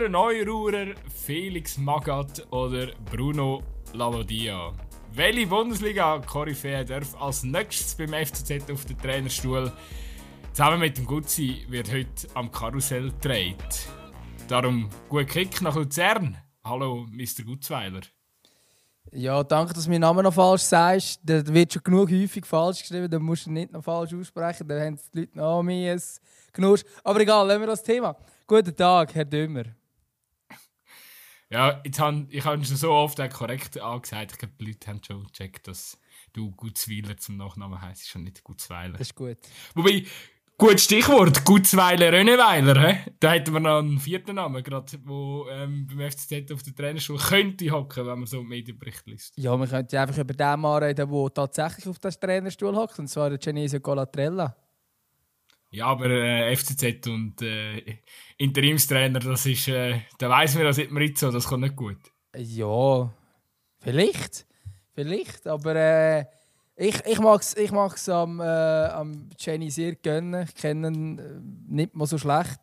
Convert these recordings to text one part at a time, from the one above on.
Gilder Neururer, Felix Magath oder Bruno Lavodia. Welche Bundesliga-Koryphäe darf als nächstes beim FCZ auf den Trainerstuhl? Zusammen mit dem Gutzi wird heute am Karussell gedreht. Darum gut Kick nach Luzern. Hallo, Mr. Gutzweiler. Ja, danke, dass du meinen Namen noch falsch sagst. Der wird schon genug häufig falsch geschrieben, dann musst du nicht noch falsch aussprechen. Dann haben die Leute noch mehr genug. Aber egal, lassen wir das Thema. Guten Tag, Herr Dümmer. Ja, jetzt han, ich habe schon so oft korrekt angesagt. Ich glaube, die Leute haben schon gecheckt, dass du Gutzweiler zum Nachnamen heisst, schon nicht Gutzweiler. Das ist gut. Wobei, gut Stichwort, Gutzweiler Rönneweiler. He? Da hätten wir noch einen vierten Namen, gerade wo ähm, beim FCZ auf der Trainerschule könnte hocken, wenn man so einen Medienbericht liest. Ja, wir könnten einfach über den Mann reden, der tatsächlich auf der Trainerstuhl hockt, und zwar der Genesio Colatrella. Ja, aber äh, FCZ und äh, Interimstrainer, das ist, äh, da weiss man, das ist Marizzo, das kommt nicht gut. Ja, vielleicht. Vielleicht, aber äh, ich, ich mag es ich mag's am, äh, am Jenny sehr gönnen. Ich kenne ihn äh, nicht mal so schlecht.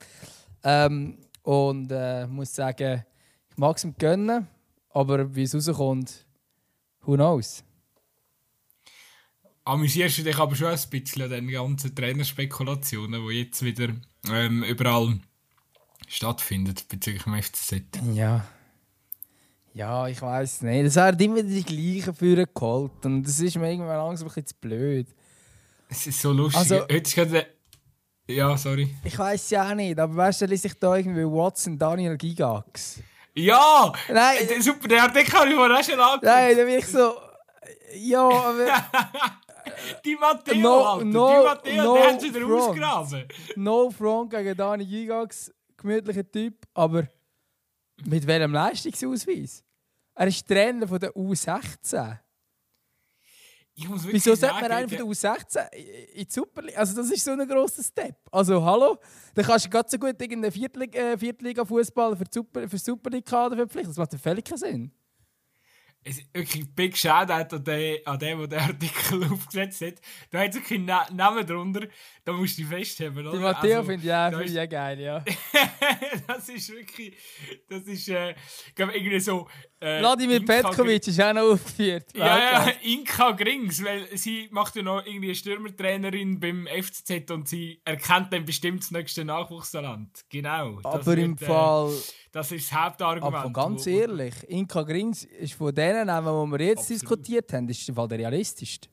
Ähm, und äh, muss sagen, ich mag es ihm gönnen, aber wie es rauskommt, who knows amüsierst du dich aber schon ein bisschen an den ganzen Trainerspekulationen, die jetzt wieder ähm, überall stattfinden bezüglich dem FCZ. Ja. Ja, ich weiß nicht. Es werden immer die gleichen für geholt und das ist mir irgendwann langsam ein bisschen zu blöd. Es ist so lustig. Also, Heute ist gerade... Ja, sorry. Ich weiß ja auch nicht, aber weißt du, sich da irgendwie Watson Daniel Gigax. Ja! Nein! Super, der Artikel habe ich vorher schon angeguckt. Nein, da bin ich so... Ja, aber... Die Matteo, no, Alter. No, die Matteo, no den haben sie da ausgraben. No front gegen Dani Gigax, gemütlicher Typ, aber mit welchem Leistungsausweis? Er ist Trainer von der U16. Wieso sollte man einen von der U16 in die Superliga? Also das ist so ein grosser Step. Also hallo, dann kannst du ganz so gut irgendeinen Viertliga-Fußball äh, für, Super, für Superliga-Kader verpflichten. Das macht völlig keinen Sinn es wirklich Big Shoutout an den, an den, der den Artikel aufgesetzt hat. Da hat es wirklich einen Namen drunter, da musst du dich festheben, oder? Die Matteo also, finde ich auch find ich geil, ja. das ist wirklich, das ist, äh, ich glaube, irgendwie so... Äh, Vladimir Petkovic ist auch noch aufgeführt. Ja, ja, Inka Grings, weil sie macht ja noch irgendwie eine Stürmertrainerin beim FCZ und sie erkennt dann bestimmt das nächste Nachwuchstalent. Genau. Aber im wird, äh, Fall... Das ist das Hauptargument. Aber ganz ehrlich, Inka Grings ist von denen die wir jetzt Absolut. diskutiert haben, ist der realistischste.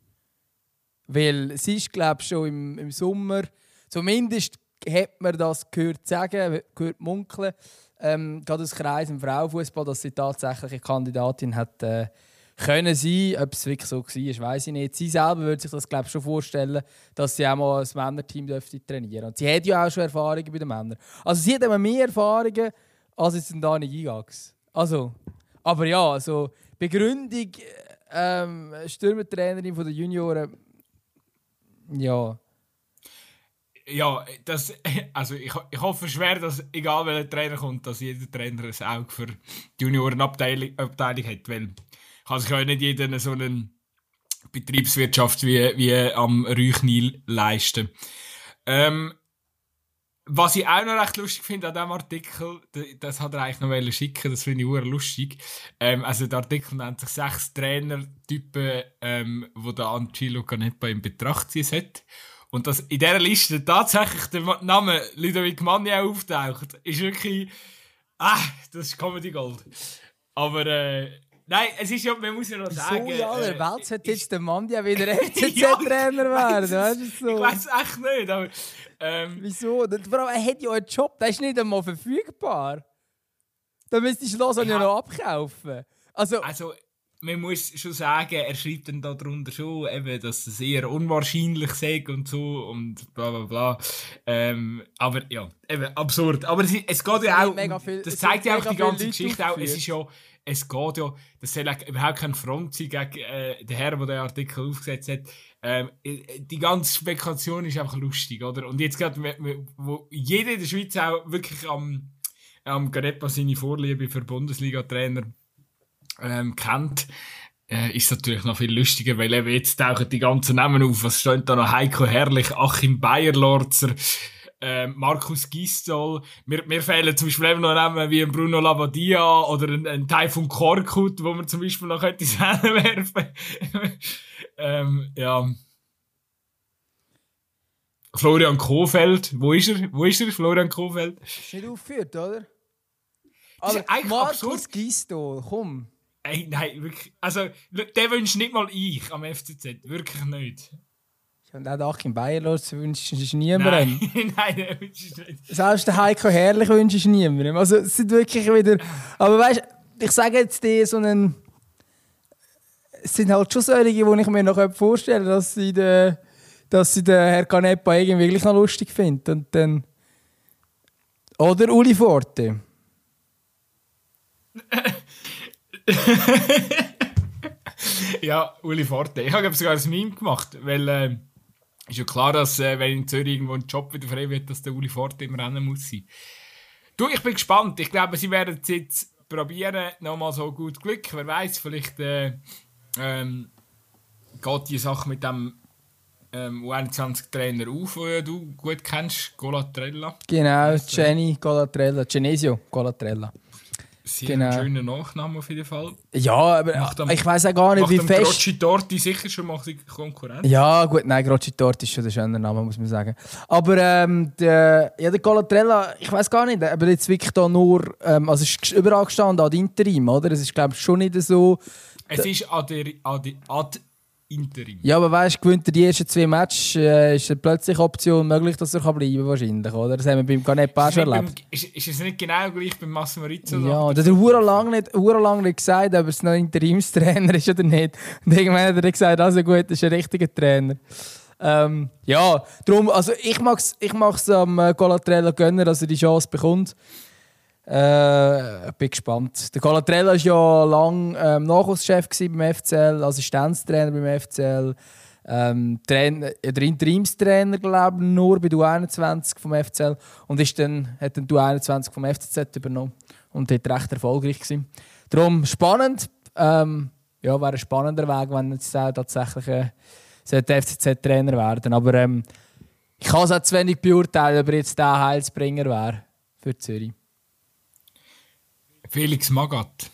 Weil sie ist, glaube ich, schon im, im Sommer, zumindest hat man das gehört sagen, gehört munkeln, ähm, gerade aus Kreis im Frauenfußball, dass sie tatsächlich eine Kandidatin hat äh, können sein. Ob es wirklich so war, weiß ich nicht. Sie selber würde sich das glaube schon vorstellen, dass sie auch mal ein Männerteam dürfte trainieren Und sie hat ja auch schon Erfahrungen bei den Männern. Also sie hat immer mehr Erfahrungen als jetzt Dani Gigax. Also, aber ja, also Begründung ähm, Stürmertrainerin von der Junioren, ja. Ja, das, also ich, ich hoffe schwer, dass egal welcher Trainer kommt, dass jeder Trainer ein Auge für die Juniorenabteilung Abteilung hat, weil kann sich ja nicht jeder so eine Betriebswirtschaft wie, wie am Rüchnil leisten. Ähm, was ich auch noch recht lustig finde an diesem Artikel, das hat er eigentlich noch schicken, das finde ich auch lustig. Ähm, also der Artikel nennt sich sechs Trainertypen, ähm, wo der Angelo Canepa in Betracht ziehen hat. Und dass in dieser Liste tatsächlich der Name Ludovic Manni auftaucht, ist wirklich, ah, das ist Comedy Gold. Aber, äh, Nein, es ist ja, man muss ja noch sagen. So in aller äh, Welt sollte jetzt der Mann ja wieder FCZ-Trainer werden, weißt du so. Ich weiß echt nicht, aber. Ähm, Wieso? Vor allem, er hat ja einen Job, der ist nicht einmal verfügbar. Da müsstest du das ja noch abkaufen. Also, also, man muss schon sagen, er schreibt dann darunter schon, eben, dass es eher unwahrscheinlich sei und so und bla bla bla. Ähm, aber ja, eben absurd. Aber es, es geht ja auch, viel, das zeigt ja auch die ganze Geschichte auch, es ist ja es geht ja, das soll überhaupt kein Front sein gegen äh, den Herrn, der den Artikel aufgesetzt hat. Ähm, die ganze Spekulation ist einfach lustig, oder? Und jetzt gerade, wo jeder in der Schweiz auch wirklich am, am Garepa seine Vorliebe für Bundesliga-Trainer ähm, kennt, äh, ist natürlich noch viel lustiger, weil eben jetzt tauchen die ganzen Namen auf. Was steht da noch? Heiko Herrlich, Achim Bayerlorzer, äh, Markus Gistol. Mir, mir fehlen zum Beispiel eben noch Namen wie ein Bruno Lavadia oder ein, ein Taifun Korkut, wo man zum Beispiel noch könnte werfen ähm, ja. Florian Kofeld, wo ist er? Wo ist er, Florian Kofeld? Ist nicht aufgeführt, oder? Aber Markus Gistol, komm. Ey, nein, wirklich. Also, der wünscht nicht mal ich am FCZ. Wirklich nicht. Und auch Achim Bayer los wünscht es niemandem. Nein, nein, der wünscht nicht. Selbst der Heiko Herrlich wünscht es niemandem. Also, es sind wirklich wieder. Aber weißt du, ich sage jetzt dir so einen. Es sind halt schon solche, die ich mir noch vorstellen dass sie den, dass sie den Herr Canepa irgendwie wirklich noch lustig finden. Und dann. Oder Uli Forte. ja, Uli Forte. Ich habe sogar ein Meme gemacht, weil äh, ist ja klar, dass äh, wenn in Zürich irgendwo ein Job wieder frei wird, dass der Uli Forte im Rennen muss sein. Du, ich bin gespannt. Ich glaube, sie werden es jetzt probieren, nochmal so gut Glück. Wer weiß, vielleicht äh, ähm, geht die Sache mit dem ähm, U21-Trainer auf, den du gut kennst, Golatrella. Genau, Jenny Golatrella, Genesio Golatrella. Sehr genau. schöner Nachname auf jeden Fall. Ja, aber ich weiß auch gar nicht, wie fest... Grocci Torti sicher schon macht die Konkurrenz. Ja, gut, nein, Grocci Torti ist schon der schöne Name, muss man sagen. Aber ähm, der, ja, der Colatrella, ich weiß gar nicht, aber jetzt wirklich da nur, ähm, also es ist überall gestanden ad interim, oder? Es ist glaube ich schon nicht so... Es ist ad, ad, ad Interim. Ja, aber weißt du, gewinnt er die ersten zwei Matches, äh, ist plötzlich Option möglich, dass er kann bleiben kann, wahrscheinlich, oder? Das haben wir beim Canepa schon erlebt. Beim, ist, ist es nicht genau gleich beim Massimo Rizzo? Ja, der hat er lang nicht, lang nicht gesagt, ob es noch Interimstrainer ist oder nicht. Und irgendwann hat er gesagt, also gut, das ist ein richtiger Trainer. Ähm, ja, darum, also ich mag es ich mag's am äh, Colatrella gönnen, dass er die Chance bekommt. Äh, bin gespannt. Der Colatrella war ja lange ähm, Nachwuchschef beim FCL, Assistenztrainer beim FCL. Ähm, Trainer, der Interimstrainer, glaube ich, nur bei der U21 vom FCL. Und ist dann, hat dann die U21 vom FCZ übernommen. Und dort recht erfolgreich gewesen. Darum spannend. Ähm, ja, wäre ein spannender Weg, wenn jetzt tatsächlich äh, FCZ-Trainer werden. Aber ähm, ich kann es auch zu wenig beurteilen, ob er jetzt der Heilsbringer wäre für Zürich. Felix Magath.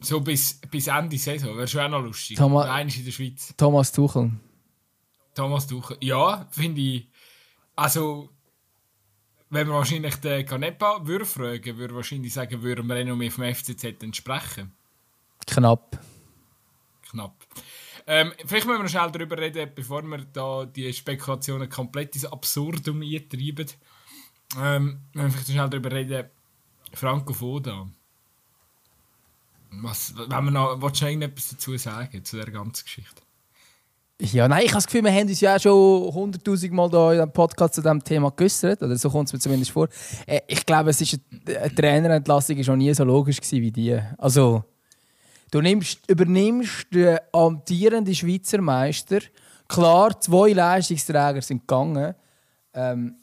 So bis, bis Ende Saison, wäre schon auch noch lustig. Thomas, in der Schweiz. Thomas Tuchel. Thomas Tuchel. Ja, finde ich. Also, wenn wir wahrscheinlich den Canepa würde fragen, würde wahrscheinlich sagen, würden wir Renommee vom FCZ entsprechen. Knapp. Knapp. Ähm, vielleicht müssen wir noch schnell darüber reden, bevor wir da die Spekulationen komplett ins Absurdum eintreiben. Ähm, wenn wir vielleicht schnell darüber reden, Franco Foda. Was, wenn wir noch, willst du noch irgendetwas dazu sagen, zu der ganzen Geschichte? Ja, nein, ich habe das Gefühl, wir haben uns ja schon hunderttausend Mal da in einem Podcast zu diesem Thema geäußert, oder so kommt es mir zumindest vor. Äh, ich glaube, es ist eine, eine Trainerentlassung ist noch nie so logisch gewesen wie die. Also, du nimmst, übernimmst den amtierenden Schweizer Meister. Klar, zwei Leistungsträger sind gegangen. Ähm,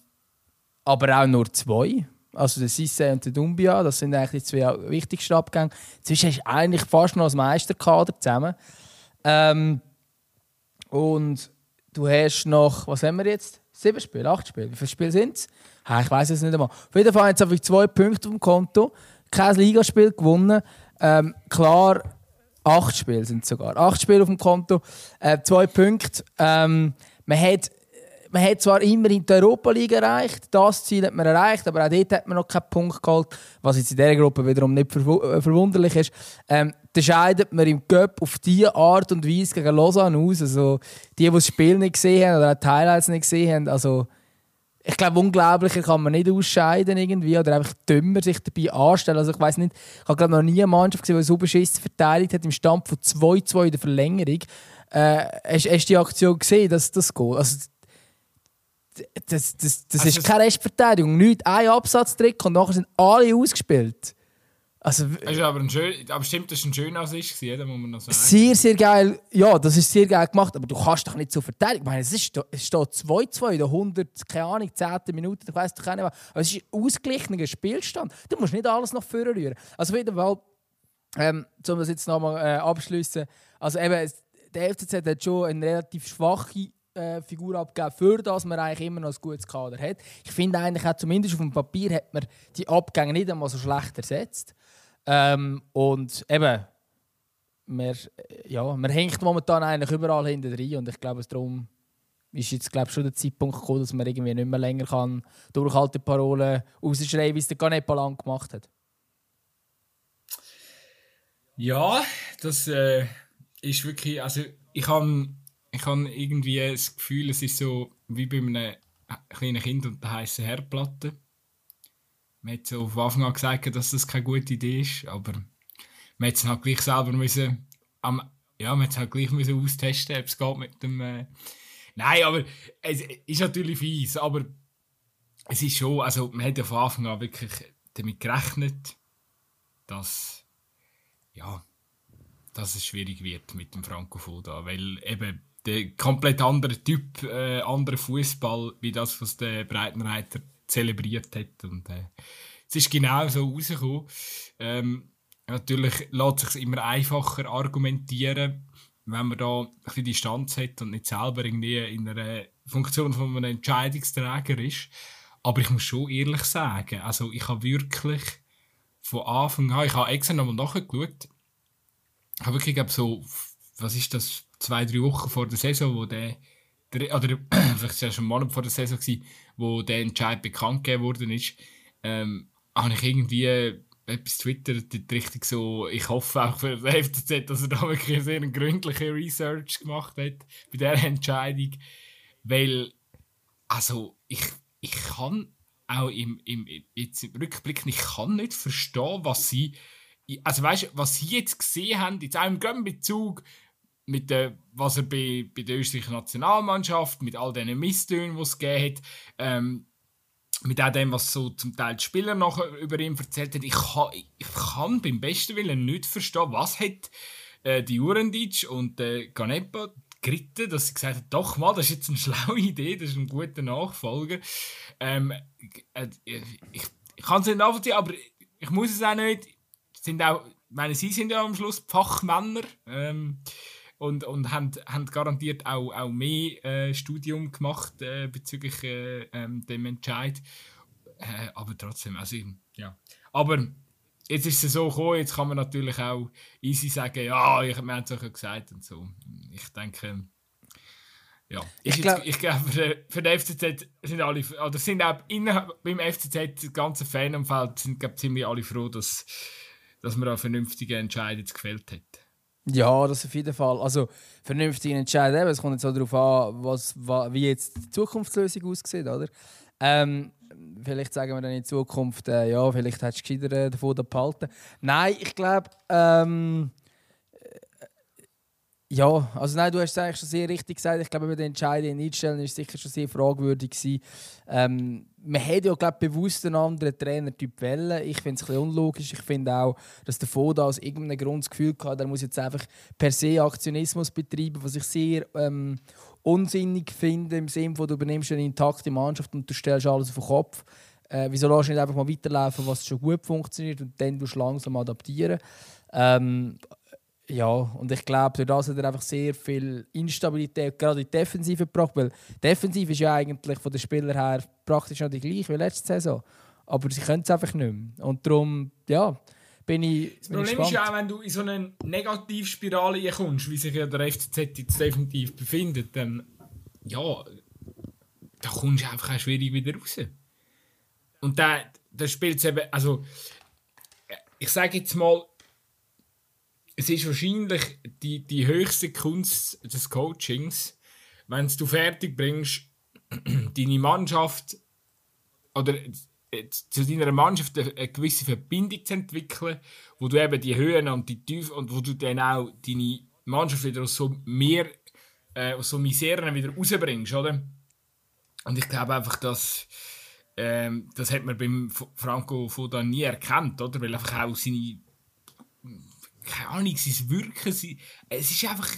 aber auch nur zwei. Also der Sisse und der Dumbia, das sind eigentlich die zwei wichtigsten Abgänge. Zwischen du eigentlich fast noch das Meisterkader zusammen. Ähm, und du hast noch, was haben wir jetzt? Sieben Spiele, acht Spiele. Wie viele Spiele sind es? ich weiß es nicht einmal. Auf jeden Fall haben sie zwei Punkte auf dem Konto. Kein Ligaspiel gewonnen. Ähm, klar, acht Spiele sind es sogar. Acht Spiele auf dem Konto, äh, zwei Punkte. Ähm, man hat man hat zwar immerhin die Europa League erreicht, das Ziel hat man erreicht, aber auch dort hat man noch keinen Punkt geholt, was jetzt in dieser Gruppe wiederum nicht äh, verwunderlich ist. Ähm, da scheidet man im Cup auf diese Art und Weise gegen Lausanne aus. Also, die, die das Spiel nicht gesehen haben oder auch die Highlights nicht gesehen haben, also, ich glaube, unglaublicher kann man nicht ausscheiden irgendwie oder einfach dümmer sich dabei anstellen. Also ich weiß nicht, ich habe glaube noch nie eine Mannschaft gesehen, die so beschissen verteidigt hat im Stand von 2-2 in der Verlängerung. Äh, hast, hast du die Aktion gesehen, dass das geht? Also, das, das, das also ist keine Restverteidigung. Nicht ein Absatztrick und nachher sind alle ausgespielt. Also, ist aber, ein schön, aber stimmt, das war ein schöner Assist, oder? Muss man noch sagen. Sehr, sehr geil. Ja, das ist sehr geil gemacht, aber du kannst doch nicht so verteidigen. Ich meine, es, ist, es steht 2-2 in der 100, keine Ahnung, 10. Minute, ich weiß doch nicht was. Aber es ist ein ausgeglichener Spielstand. Du musst nicht alles noch vorne rühren. Also auf jeden Fall, ähm, um das jetzt nochmal äh, abschließen, also eben, der FCZ hat schon eine relativ schwache äh, Figur abgeben, für das man eigentlich immer noch ein gutes Kader hat. Ich finde eigentlich auch zumindest auf dem Papier hat man die Abgänge nicht einmal so schlecht ersetzt. Ähm, und eben, man, ja, man hängt momentan eigentlich überall hinten drin und ich glaube, darum ist jetzt glaube schon der Zeitpunkt gekommen, dass man irgendwie nicht mehr länger kann durchhalten Parolen rausschreiben, wie es der Ganepa lang gemacht hat. Ja, das äh, ist wirklich, also ich habe ich hab irgendwie das Gefühl, es ist so wie bei einem kleinen Kind und der heißen Herdplatte. Man hat so auf Anfang an gesagt, dass das keine gute Idee ist, aber man hat es halt gleich selber müssen, am, ja, man halt gleich müssen austesten, ob es geht mit dem. Äh, Nein, aber es ist natürlich fies, aber es ist schon, also man hat ja von Anfang an wirklich damit gerechnet, dass ja, dass es schwierig wird mit dem Franco Foda, weil eben der komplett andere Typ, äh, anderer Fußball, wie das, was der Breitenreiter zelebriert hat und äh, es ist genau so rausgekommen. Ähm, natürlich lässt sich immer einfacher argumentieren, wenn man da ein bisschen Distanz hat und nicht selber irgendwie in einer Funktion von einem Entscheidungsträger ist. Aber ich muss schon ehrlich sagen, also ich habe wirklich von Anfang an, ich habe extra nochmal nachgeschaut, ich habe wirklich, so, was ist das, zwei, drei Wochen vor der Saison, wo der, der oder vielleicht war es schon einen vor der Saison, gewesen, wo der Entscheid bekannt gegeben worden ist, ähm, habe ich irgendwie etwas twittert, richtig so, ich hoffe auch für den FCZ, dass er da wirklich sehr eine gründliche Research gemacht hat bei dieser Entscheidung, weil, also, ich, ich kann auch im, im, jetzt im Rückblick, ich kann nicht verstehen, was sie, also weißt was sie jetzt gesehen haben, jetzt auch im Bezug mit der, was er bei, bei der österreichischen Nationalmannschaft, mit all diesen Misstönen, die es gegeben hat, ähm, mit all dem, was so zum Teil die Spieler noch über ihn erzählt haben, ich kann, ich kann beim besten Willen nicht verstehen, was hat äh, die Urendic und äh, Ganepa geritten, dass sie gesagt haben, doch mal, das ist jetzt eine schlaue Idee, das ist ein guter Nachfolger. Ähm, äh, ich, ich kann es nicht nachvollziehen, aber ich muss es auch nicht. Sind auch, meine, sie sind ja am Schluss Fachmänner. Ähm, und, und haben, haben garantiert auch, auch mehr äh, Studium gemacht äh, bezüglich äh, ähm, dem Entscheid. Äh, aber trotzdem, also ja. Aber jetzt ist es so gekommen, jetzt kann man natürlich auch easy sagen, ja, ich, wir haben es euch gesagt und so. Ich denke, ja. Ich, glaube, ich glaube, für, für den FCZ sind alle, oder sind auch innerhalb, beim FCZ, das ganze Fanumfeld, sind glaube ziemlich alle froh, dass, dass man eine vernünftige Entscheidung gefällt hat. Ja, das auf jeden Fall. Also vernünftig entscheiden. Es kommt jetzt auch darauf an, was, wie jetzt die Zukunftslösung aussieht, oder? Ähm, vielleicht sagen wir dann in Zukunft, äh, ja, vielleicht hättest du gescheiter äh, davon behalten. Nein, ich glaube, ähm, ja, also nein, du hast es eigentlich schon sehr richtig gesagt. Ich glaube, bei den Entscheidungen einstellen ist sicher schon sehr fragwürdig. Ähm, man hätte ja glaube bewusst einen anderen Trainertyp wählen. Ich finde es ein unlogisch. Ich finde auch, dass der Foda aus irgendeinem Grund das Gefühl hat, er muss jetzt einfach per se Aktionismus betreiben, was ich sehr ähm, unsinnig finde im Sinne von du übernimmst eine intakte Mannschaft und du stellst alles auf den Kopf. Äh, wieso lässt du nicht einfach mal weiterlaufen, was schon gut funktioniert und dann du langsam adaptieren? Ähm, ja, und ich glaube, durch das hat er einfach sehr viel Instabilität, gerade in die Defensive gebracht. Weil Defensive ist ja eigentlich von den Spielern her praktisch noch die gleiche wie letzte Saison. Aber sie können es einfach nicht mehr. Und darum, ja, bin ich. Das Problem ist ja auch, wenn du in so eine Negativspirale kommst, wie sich ja der FCZ jetzt definitiv befindet, dann, ja, da kommst du einfach auch schwierig wieder raus. Und da, da spielt es eben, also, ich sage jetzt mal, es ist wahrscheinlich die, die höchste Kunst des Coachings, wenn du fertig bringst, deine Mannschaft oder äh, zu deiner Mannschaft eine gewisse Verbindung zu entwickeln, wo du eben die Höhen und die Tiefen und wo du dann auch deine Mannschaft wieder aus so mehr äh, aus so Miseren wieder rausbringst, oder? Und ich glaube einfach, dass ähm, das hat man beim Franco Foda nie erkannt, oder? Weil einfach auch seine keine Ahnung, sein Wirken, sein, es ist einfach,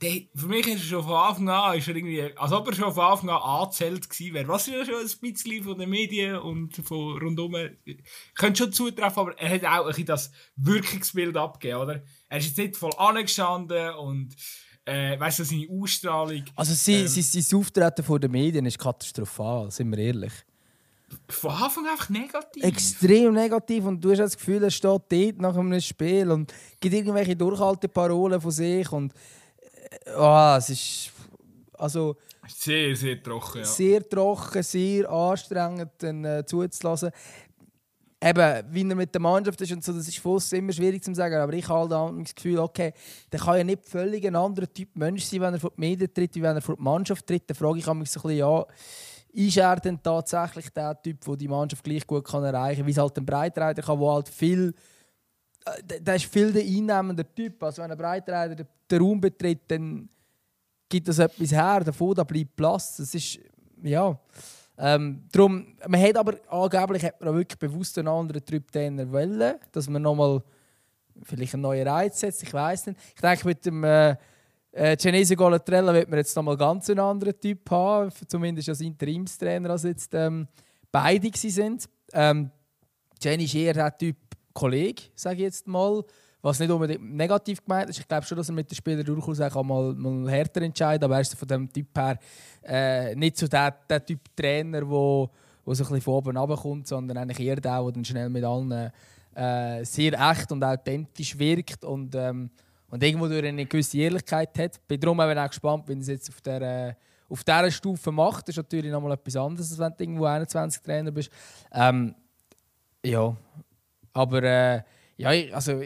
der, für mich ist er schon von Anfang an, ist er irgendwie, als ob er schon von Anfang an angezählt gewesen wäre, was ja schon ein bisschen von den Medien und von rundum, könnte schon zutreffen, aber er hat auch ein bisschen das Wirkungsbild abgegeben, oder? Er ist jetzt nicht voll angestanden und äh, weißt du, seine Ausstrahlung. Also sie, ähm, sein Auftreten vor den Medien ist katastrophal, sind wir ehrlich. Von Anfang an einfach negativ. Extrem negativ und du hast das Gefühl, er steht dort nach einem Spiel und gibt irgendwelche Durchhalteparolen von sich und oh, es ist also sehr, sehr trocken, ja. sehr trocken, sehr anstrengend dann, äh, zuzulassen. Eben, wie er mit der Mannschaft ist und so, das ist fast immer schwierig zu sagen, aber ich habe halt das Gefühl, okay, der kann ja nicht völlig ein anderer Typ Mensch sein, wenn er vor die Medien tritt, wie wenn er vor die Mannschaft tritt. Dann frage ich mich so ein bisschen, ja, ist er denn tatsächlich der Typ, der die Mannschaft gleich gut kann erreichen kann, wie es halt ein Breitreiter kann, der halt viel äh, der ist viel der einnehmende Typ. Also wenn ein Breitreiter den Raum betritt, dann gibt das etwas her, davon da bleibt Platz. Das ist, ja... Ähm, drum, man hat aber angeblich hat man wirklich bewusst einen anderen Typ Trainer wollen, dass man nochmal vielleicht einen neuen Reiz setzt. Ich weiß nicht. Ich denke, mit dem äh, äh, Genese Golatrella wird man jetzt nochmal ganz einen anderen Typ haben, zumindest als Interimstrainer, als jetzt ähm, beide sind. Ähm, Jenny ist eher der Typ Kollege, sage ich jetzt mal. Was nicht unbedingt negativ gemeint ist. Ich glaube schon, dass er mit den Spielern durchaus auch mal, mal härter entscheidet. Aber er ist von dem Typ her äh, nicht so der, der Typ Trainer, wo, wo so ein bisschen von oben runterkommt, sondern eigentlich eher der, der dann schnell mit allen äh, sehr echt und authentisch wirkt und, ähm, und irgendwo durch eine gewisse Ehrlichkeit hat. Bin darum auch gespannt, wenn es jetzt auf der äh, auf dieser Stufe macht. Das ist natürlich nochmal etwas anderes, als wenn du irgendwo 21 Trainer bist. Ähm, ja, aber äh, ja, also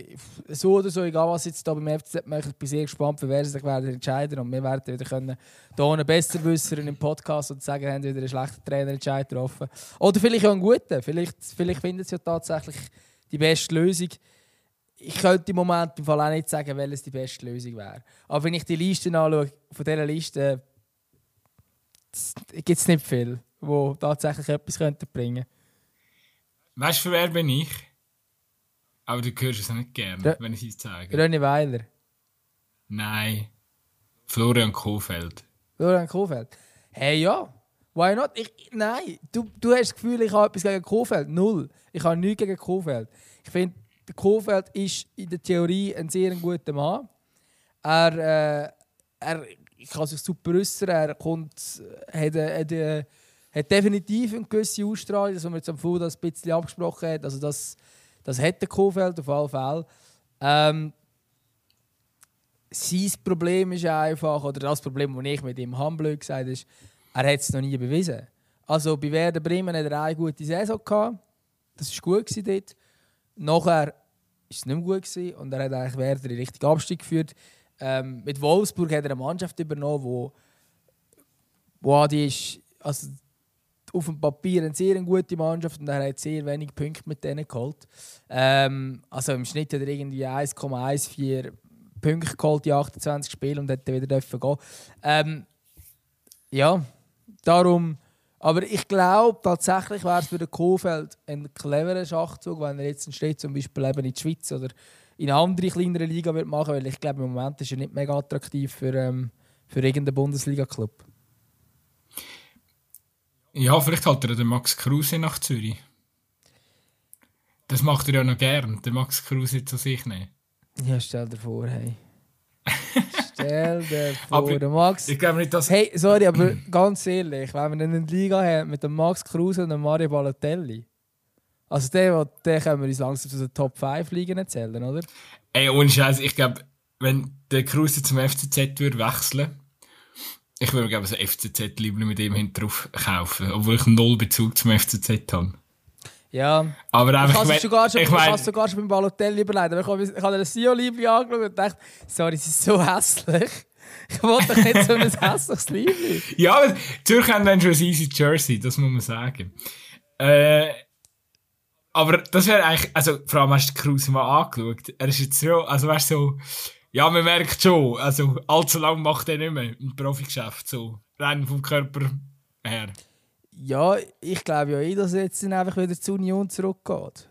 so oder so, egal was jetzt da beim FCZ macht, ich bin sehr gespannt, für wer sich entscheiden und wir werden wieder können hier einen Besserwisser im Podcast und sagen, haben wieder einen schlechten Trainerentscheid getroffen. Oder vielleicht auch einen guten, vielleicht, vielleicht finden sie ja tatsächlich die beste Lösung. Ich könnte im Moment im Fall auch nicht sagen, welches die beste Lösung wäre. Aber wenn ich die Liste anschaue, von dieser Liste gibt es nicht viel, die tatsächlich etwas bringen könnten. Weißt du, für wer bin ich? Aber du hörst es nicht gerne, ja. wenn ich es zeige. René Weiler. Nein. Florian Kofeld. Florian Kofeld. Hey ja, why not? Ich, nein, du, du hast das Gefühl, ich habe etwas gegen Kofeld. Null. Ich habe nichts gegen Kofeld. Ich finde, Kofeld ist in der Theorie ein sehr guter Mann. Er, äh, er kann sich super äußern. Er kommt, hat, hat, hat, hat definitiv eine gewisse Ausstrahlung, das wir jetzt am Fuß ein bisschen abgesprochen haben. Also das, das hat der Kofeld auf jeden Fall. Ähm, sein Problem ist einfach, oder das Problem, das ich mit ihm habe, gesagt ist, er hat es noch nie bewiesen. Also bei Werder Bremen hat er eine gute Saison gehabt. Das war gut dort. Nachher war es nicht mehr gut gewesen und er hat eigentlich Werder in richtigen Abstieg geführt. Ähm, mit Wolfsburg hat er eine Mannschaft übernommen, wo, wo die ist, also auf dem Papier eine sehr gute Mannschaft und er hat sehr wenig Punkte mit denen geholt. Ähm, also im Schnitt hat er irgendwie 1,14 Punkte geholt in 28 Spielen und hätte wieder dürfen gehen. Ähm, ja, darum. Aber ich glaube tatsächlich wäre es für den Kofeld ein cleverer Schachzug, wenn er jetzt einen Schritt zum Beispiel eben in die Schweiz oder in eine andere kleinere Liga wird machen, weil ich glaube im Moment ist er nicht mega attraktiv für, ähm, für irgendeinen Bundesliga-Club. Ja, vielleicht hat er den Max Kruse nach Zürich. Das macht er ja noch gern, den Max Kruse zu sich nehmen. Ja, stell dir vor, hey. stell dir vor, aber der Max. Ich glaube nicht, dass. Hey, sorry, aber ganz ehrlich, wenn wir eine Liga haben mit dem Max Kruse und dem Mario Balotelli. Also, den, den können wir uns langsam zu den Top 5 Ligen erzählen, oder? Ey, ohne Scheiß, ich glaube, wenn der Kruse zum FCZ würde wechseln ich würde glaube ein FCZ lieber mit ihm drauf kaufen, obwohl ich null Bezug zum FCZ habe. Ja. Aber einfach, ich habe sogar schon, ich mein, sogar schon beim Balotelli überlegt. ich habe, ich habe den Sio-Liebling angeschaut und dachte, sorry, sie ist so hässlich. Ich wollte doch nicht so ein hässliches Liebling. ja, aber Zürcher haben dann schon ein easy Jersey, das muss man sagen. Äh, aber das wäre eigentlich, also vor allem hast du Kruse mal angeschaut. Er ist jetzt so, also weißt du, so, ja, man merkt schon, also allzu lang macht er nicht mehr im Profigeschäft, so rein vom Körper her. Ja, ich glaube ja eh, dass jetzt einfach wieder zur Union zurückgeht.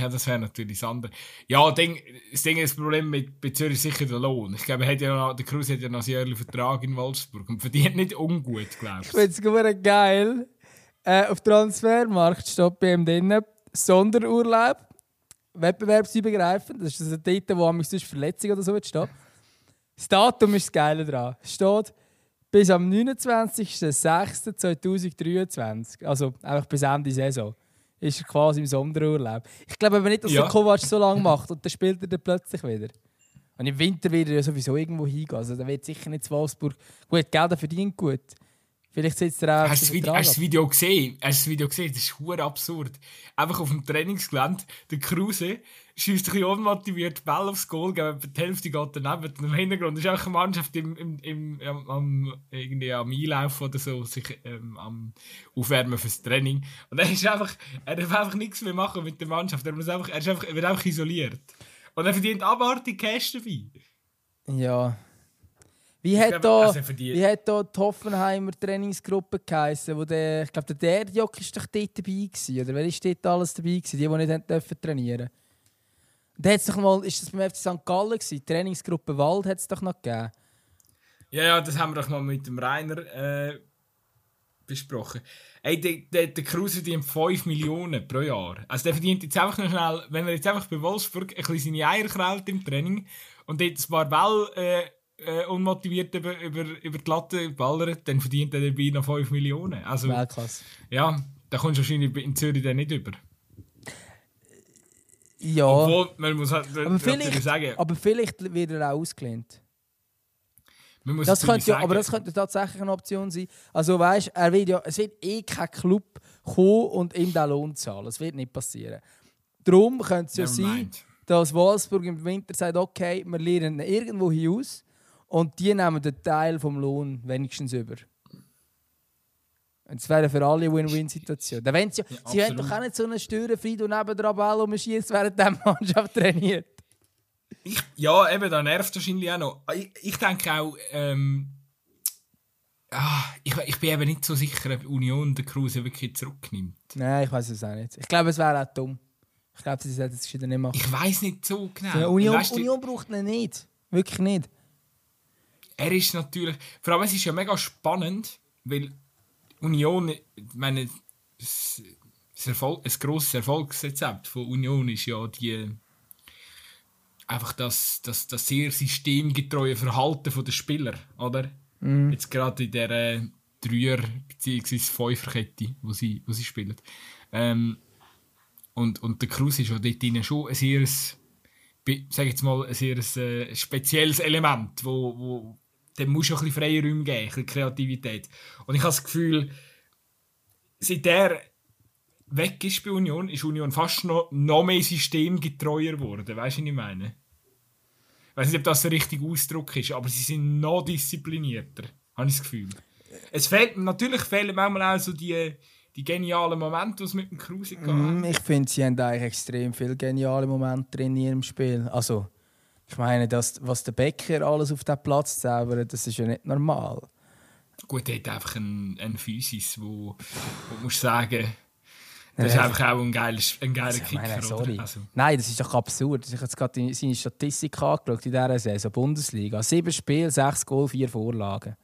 Ja, das wäre natürlich das andere. Ja, Ding, das Ding ist das Problem mit bei Zürich sicher der Lohn. Ich glaube, ja noch, der Cruz hat ja noch einen jährlichen Vertrag in Wolfsburg und verdient nicht ungut, glaube ich. Ich finde es geil. Äh, auf Transfermarkt steht bei ihm drinnen Sonderurlaub wettbewerbsübergreifend. Das ist das dort, wo man sonst Verletzung oder so steht. Das Datum ist das Geile dran. Es steht bis am 29.06.2023. Also einfach bis Ende Saison. Ist er quasi im Sommerurlaub. Ich glaube aber nicht, dass Ja. der Kovac so lange macht und dann spielt er dann plötzlich wieder. Und im Winter wird er ja sowieso irgendwo hingehen. Also da wird sicher nicht zu Wolfsburg. Gut, Geld er verdient gut. Vielleicht sitzt er auch Hast du das das. Video gesehen? Hast du das Video gesehen? Das ist hure absurd. Einfach auf dem Trainingsgelände, der Kruse schießt ein bisschen unmotiviert Ball aufs Goal, gell, die Hälfte geht daneben. Und im Hintergrund ist auch eine Mannschaft im, im, im, am, am, irgendwie am Einlaufen oder so, sich ähm, am Aufwärmen fürs Training. Und er ist einfach, er darf einfach nichts mehr machen mit der Mannschaft. Er, muss einfach, er, ist einfach, er wird einfach isoliert. Und er verdient abartig Cash dabei. Ja. Wie Ich hat, da, also wie hat da die Hoffenheimer Trainingsgruppe geheißen, wo der, ich glaube, der Derdjok ist doch dort dabei gewesen, oder wer ist dort alles dabei gewesen, die, die nicht dürfen trainieren Da hat's doch mal, ist das beim FC St. Gallen gewesen, Trainingsgruppe Wald hat es doch noch gegeben. Ja, ja, das haben wir doch mal mit dem Rainer äh, besprochen. Ey, der, der, der Kruse verdient 5 Millionen pro Jahr. Also der verdient jetzt einfach noch schnell, wenn er jetzt einfach bei Wolfsburg ein bisschen seine Eier kraut im Training und jetzt ein paar Ball äh, äh, unmotiviert über, über, über die Latte ballert, dann verdient er dabei noch 5 Millionen. Also, Weltklasse. ja, da kommst du wahrscheinlich in Zürich dann nicht über. Ja, Obwohl, man muss halt aber vielleicht, sagen, aber vielleicht wird er auch ausgelehnt. Das könnte ja, aber das könnte tatsächlich eine Option sein. Also weißt, er wird ja, es wird eh kein Club kommen und ihm den Lohn zahlen. Das wird nicht passieren. Darum könnte es ja Never sein, mind. dass Wolfsburg im Winter sagt, okay, wir lernen ihn irgendwo hin aus und die nehmen den Teil vom Lohn wenigstens über. Das wäre für alle eine Win-Win-Situation. Sie, Ja, sie haben doch auch nicht so einen Störenfried und neben der Ball umschießt, während die Mannschaft trainiert. Ich, ja, eben, da nervt wahrscheinlich auch noch. Ich, ich denke auch, ähm, ah, ich, ich bin eben nicht so sicher, ob Union den Kruse wirklich zurücknimmt. Nein, ich weiß es auch nicht. Ich glaube, es wäre auch dumm. Ich glaube, sie sollten es gescheiter nicht machen. Ich weiß nicht so genau. Ja, Union, Weißt Union braucht ihn nicht. Wirklich nicht. Er ist natürlich, vor allem es ist ja mega spannend, weil Union, ich meine, das, Erfolg, ein grosses Erfolgsrezept von Union ist ja die einfach das, das, das sehr systemgetreue Verhalten der Spieler, oder? Jetzt gerade in dieser Dreier- bzw. Fünferkette, wo sie, wo sie spielen. Ähm, und, und der Cruz ist ja dort drin schon ein sehr, sag jetzt mal, ein sehr äh, spezielles Element, wo, wo dem muss du ein bisschen Freiräume geben, ein bisschen Kreativität. Und ich habe das Gefühl, seit der weg ist bei Union, ist Union fast noch, noch mehr systemgetreuer geworden. Weißt du, was ich meine? Ich weiß nicht, ob das der richtige Ausdruck ist, aber sie sind noch disziplinierter, habe ich das Gefühl. Es fehlt, natürlich fehlen manchmal auch so die, die genialen Momente, die es mit dem Kruse gab. Mm, Ich finde, sie haben eigentlich extrem viele geniale Momente drin in ihrem Spiel. Also, ich meine, das, was der Becker alles auf den Platz zaubert, das ist ja nicht normal. Gut, er hat einfach einen, einen Physis, wo, wo musst sagen, das ist einfach auch ein geiler, ein geiler Also, Kicker. meine, sorry. Also, Nein, das ist doch absurd. Ich habe jetzt gerade seine Statistik angeschaut in dieser Saison, Bundesliga. Sieben Spiele, sechs Goal, vier Vorlagen.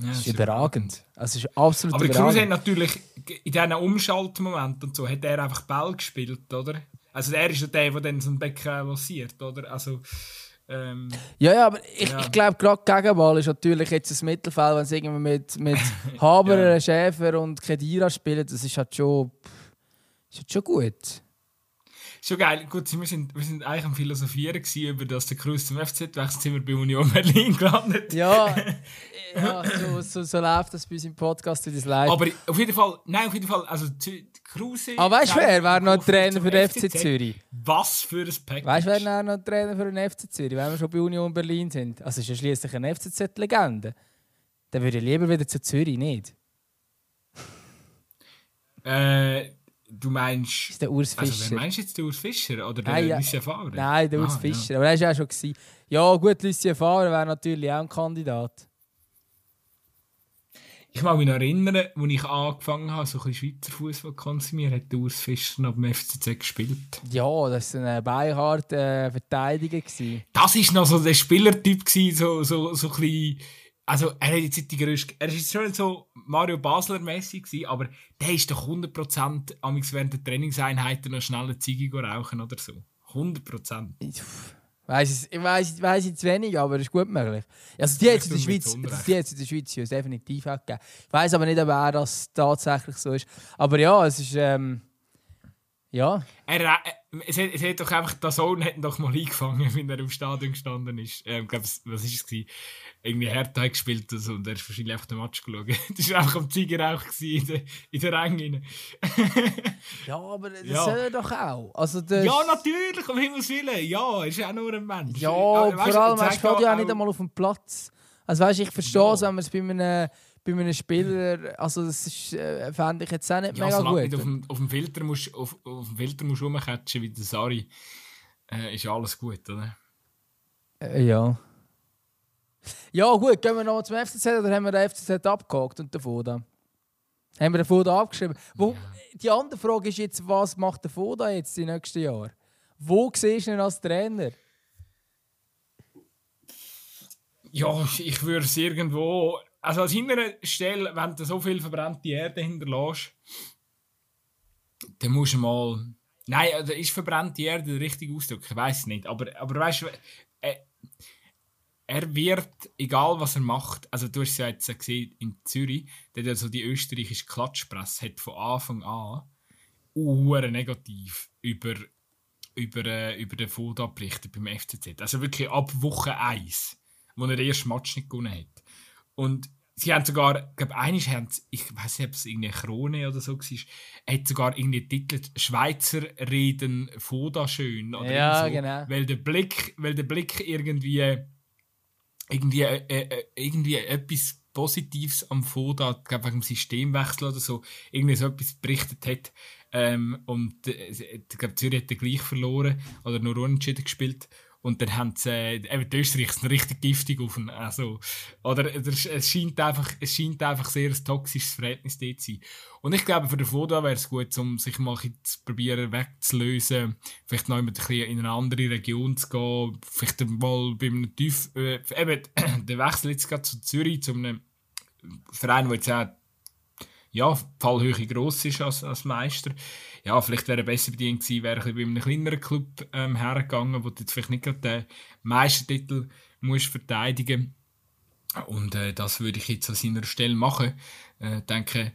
ja, Das ist überragend. Also, ist absolut Aber Kruse hat natürlich in diesen Umschaltmomenten und so hat er einfach Ball gespielt, oder? Also er ist der, der dann so einen Becken lanciert, oder? Also, ähm, Ja, ja, aber ich, Ja. ich glaube, gerade Gegenball ist natürlich jetzt das Mittelfeld, wenn sie irgendwie mit, mit Haber, Ja. Schäfer und Kedira spielen, das ist halt schon, ist halt schon gut. schon geil. Gut, wir sind, wir sind eigentlich am Philosophieren gewesen, über das der Kruse zum FZ wechselt, sind wir bei Union Berlin gelandet. Ja, ja so, so, so läuft das bei uns im Podcast, wie das leid. Aber auf jeden Fall, nein, auf jeden Fall, also Kruse... Aber weißt du, wer wäre noch Trainer für den FC? Zürich? Was für ein Package. Weißt du, wer wäre noch Trainer für den FC Zürich, wenn wir schon bei Union Berlin sind? Also, ist ja schließlich eine FCZ-Legende. Dann würde ich lieber wieder zu Zürich, nicht? Äh, du meinst... Ist der Urs Also, Fischer. wer meinst du jetzt, der Urs Fischer? Oder der Nein, ja. Lucien Favre? Nein, der Urs Ah, ja. Fischer. Aber er war ja schon. Gewesen. Ja, gut, Lucien Favre wäre natürlich auch ein Kandidat. Ich mag mich noch erinnern, als ich angefangen habe, so ein bisschen Schweizer Fußball zu konsumieren, hat der Urs Fischer noch beim FCZ gespielt. Ja, das war ein beinharter äh, Verteidiger. Gewesen. Das war noch so der Spielertyp, gewesen, so, so, so ein bisschen. Also, er, hat jetzt die grösste, er ist jetzt schon so Mario Basler-mäßig, gewesen, aber der ist doch 100% amigs während der Trainingseinheiten noch schnell eine Ziege rauchen oder so. 100%. Weiss, ich weiß weiss jetzt wenig, aber es ist gut möglich. Also die hat in der Schweiz, die in der Schweiz ja definitiv auch gegeben. Ich weiß aber nicht, ob er das tatsächlich so ist. Aber ja, es ist ähm, ja. Er, äh, es, hat, es hat doch einfach, der Sohn hat doch mal eingefangen, wenn er im Stadion gestanden ist. Ähm, glaub, was war es? Gewesen? Irgendwie Hertha gespielt also, und er ist wahrscheinlich einfach den Match geschaut. das war einfach am Zeigerauch in der, in der Ränge. ja, aber das ja. soll er doch auch. Also das... Ja, natürlich, um Himmels Willen. Ja, er ist auch nur ein Mensch. Ja, weißt, vor allem, er steht ja auch nicht einmal auf dem Platz. Also weißt, ich verstehe es, ja. wenn man es bei einem bei einem Spieler, also das ist, äh, fände ich jetzt auch nicht ja, mega gut. Nicht auf, dem, auf dem Filter musst, auf, auf dem Filter musst rumcatchen wie der Sari, äh, ist alles gut, oder? Äh, ja. Ja gut, gehen wir nochmal zum FCZ oder haben wir den FCZ abgehakt und den Foda? Haben wir den Foda abgeschrieben? Wo, die andere Frage ist jetzt, was macht der Foda jetzt die nächsten Jahre? Wo siehst du ihn als Trainer? Ja, ich würde es irgendwo also als hintere Stelle, wenn du so viel verbrannte Erde hinterlässt, dann musst du mal. Nein, also ist verbrannte Erde der richtige Ausdruck? Ich weiß es nicht. Aber, aber weißt du, äh, er wird, egal was er macht, also du hast es ja jetzt gesehen in Zürich, der also die österreichische Klatschpresse hat von Anfang an uh, negativ über, über, äh, über den Foda berichtet beim FCZ. Also wirklich ab Woche 1, wo er den ersten Match nicht gewonnen hat. Und sie haben sogar, ich glaube, eines haben ich weiß nicht, ob es irgendeine Krone oder so war, hat sogar irgendwie Titel Schweizer reden Foda schön. Oder ja, so, genau. Weil der Blick, weil der Blick irgendwie, irgendwie, äh, äh, irgendwie etwas Positives am Foda, glaube, wegen dem Systemwechsel oder so, irgendwie so etwas berichtet hat. Ähm, und äh, ich glaube, Zürich hat gleich verloren oder nur unentschieden gespielt. Und dann haben sie, äh, eben die Österreicher sind richtig giftig auf ihn. Also, oder es scheint, einfach, es scheint einfach sehr ein toxisches Verhältnis dort zu sein. Und ich glaube, für den Foda wäre es gut, um sich mal zu probieren wegzulösen, vielleicht noch ein bisschen in eine andere Region zu gehen, vielleicht mal bei einem Tief, äh, eben, der Wechsel jetzt gerade zu Zürich, zu einem Verein, der jetzt auch ja, Fallhöhe gross ist als, als Meister. Ja, vielleicht wäre er besser bedient gewesen, wäre er bei einem kleineren Club ähm, hergegangen, wo du jetzt vielleicht nicht gerade den Meistertitel musst verteidigen und äh, das würde ich jetzt an seiner Stelle machen. Äh, denke,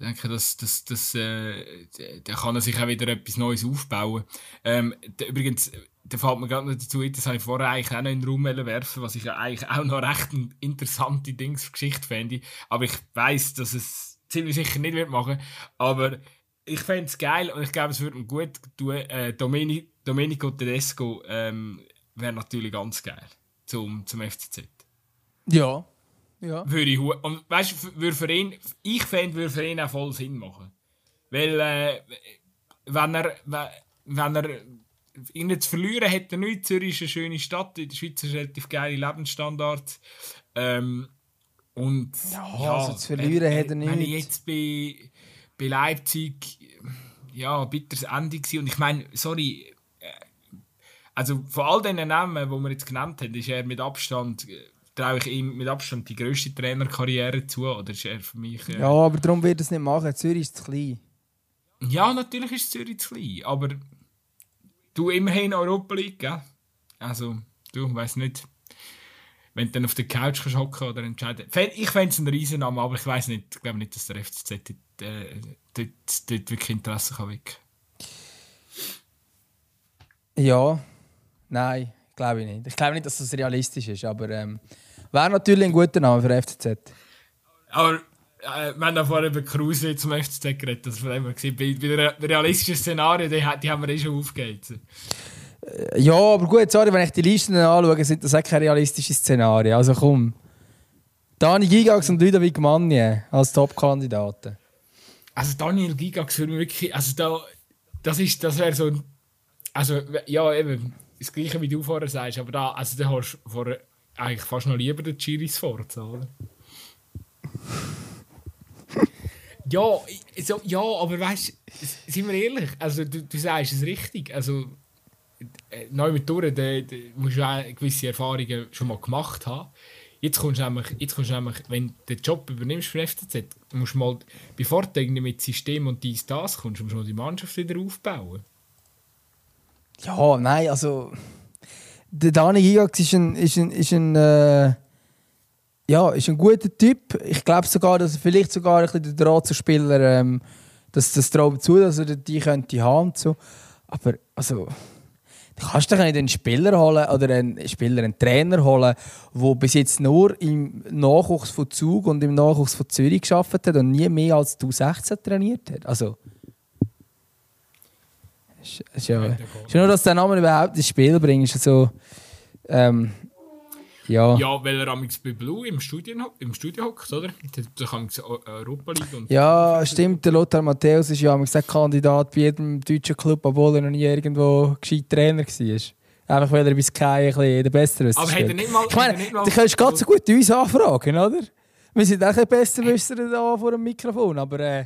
denke, dass, dass, dass äh, da kann er sich auch wieder etwas Neues aufbauen. Ähm, übrigens, da fällt mir gerade noch dazu das habe ich vorher eigentlich auch noch in den Raum werfen, was ich ja eigentlich auch noch recht eine interessante Dings Geschichte fände. Aber ich weiß, dass es ziemlich sicher nicht wird machen aber ich fände es geil und ich glaube, es würde ihm gut tun. Äh, Domeni Domenico Tedesco ähm, wäre natürlich ganz geil zum, zum FCZ. Ja. ja. Würde ich, und weißt würde für ihn, ich fände, würde für ihn auch voll Sinn machen. Weil, äh, wenn er, wenn er ihn zu verlieren hätte nichts. Zürich ist eine schöne Stadt, in der Schweiz ist relativ geile Lebensstandards. Ähm, und ja, ja also zu verlieren hat er nicht. Wenn ich jetzt bei, bei Leipzig ja, ein bitteres Ende war. Und ich meine, sorry, äh, also von all den Namen, die wir jetzt genannt haben, ist er mit Abstand, äh, traue ich ihm mit Abstand die grösste Trainerkarriere zu. Oder ist er für mich. Äh, ja, aber darum wird er es nicht machen. Zürich ist zu klein. Ja, natürlich ist Zürich zu klein. Aber du immerhin Europa League, gell? Also, du weißt nicht wenn du dann auf der Couch hocken oder entscheiden. Ich fände es ein Riesenname, aber ich weiß nicht, ich glaube nicht, dass der FCZ äh, dort, dort wirklich Interesse kann wecken. Ja, nein, glaube ich nicht. Ich glaube nicht, dass das realistisch ist, aber ähm, wäre natürlich ein guter Name für FCZ. Aber äh, wir haben vorher über Kruse zum FCZ geredet, das war immer gesehen. Bei, bei realistischen Szenarien, die, die haben wir eh schon aufgegeben. Äh, ja, aber gut, sorry, wenn ich die Listen anschaue, sind das auch keine realistischen Szenarien. Also komm. Dani Gigax und Ludovic Manje als Top-Kandidaten. Also Daniel Gigax würde wirklich, also da, das ist, das wäre so ein, also ja eben, das gleiche wie du vorher sagst, aber da, also da hast du vorher eigentlich fast noch lieber den Chiris Forza, oder? ja, so, ja, aber weißt du, sind wir ehrlich, also du, du sagst es richtig, also äh, neu mit durch, da, da musst du auch gewisse Erfahrungen schon mal gemacht haben. Jetzt kommst du nämlich, jetzt kommst nämlich wenn du den Job übernimmst für FCZ, musst du mal, bevor du irgendwie mit System und dies, das kommst, musst du mal die Mannschaft wieder aufbauen. Ja, nein, also... der Dani Gigax ist ein, ist ein, ist ein, äh, ja, ist ein guter Typ. Ich glaube sogar, dass er vielleicht sogar ein bisschen der Draht zu Spieler, ähm, dass das traut zu, dass er die könnte haben so. Aber also, du kannst doch nicht einen Spieler holen oder einen Spieler, einen Trainer holen, der bis jetzt nur im Nachwuchs von Zug und im Nachwuchs von Zürich geschafft hat und nie mehr als du 16 trainiert hat. Also, ist, ist ja, ist nur, dass du den Namen überhaupt ins Spiel bringst. Also, ähm, ja. Ja, weil er amigs bei Blue im Studio, im Studio hockt, oder? Da kann Europa League und. Ja, stimmt. Der Lothar Matthäus ist ja amigs Kandidat bei jedem deutschen Club, obwohl er noch nie irgendwo gescheit Trainer war. Einfach weil er bei Sky ein bisschen der Bessere ist. Aber hat er nicht mal. Ich meine, du kannst ganz so gut uns anfragen, oder? Wir sind auch ein Besserwisser da vor dem Mikrofon, aber. Äh,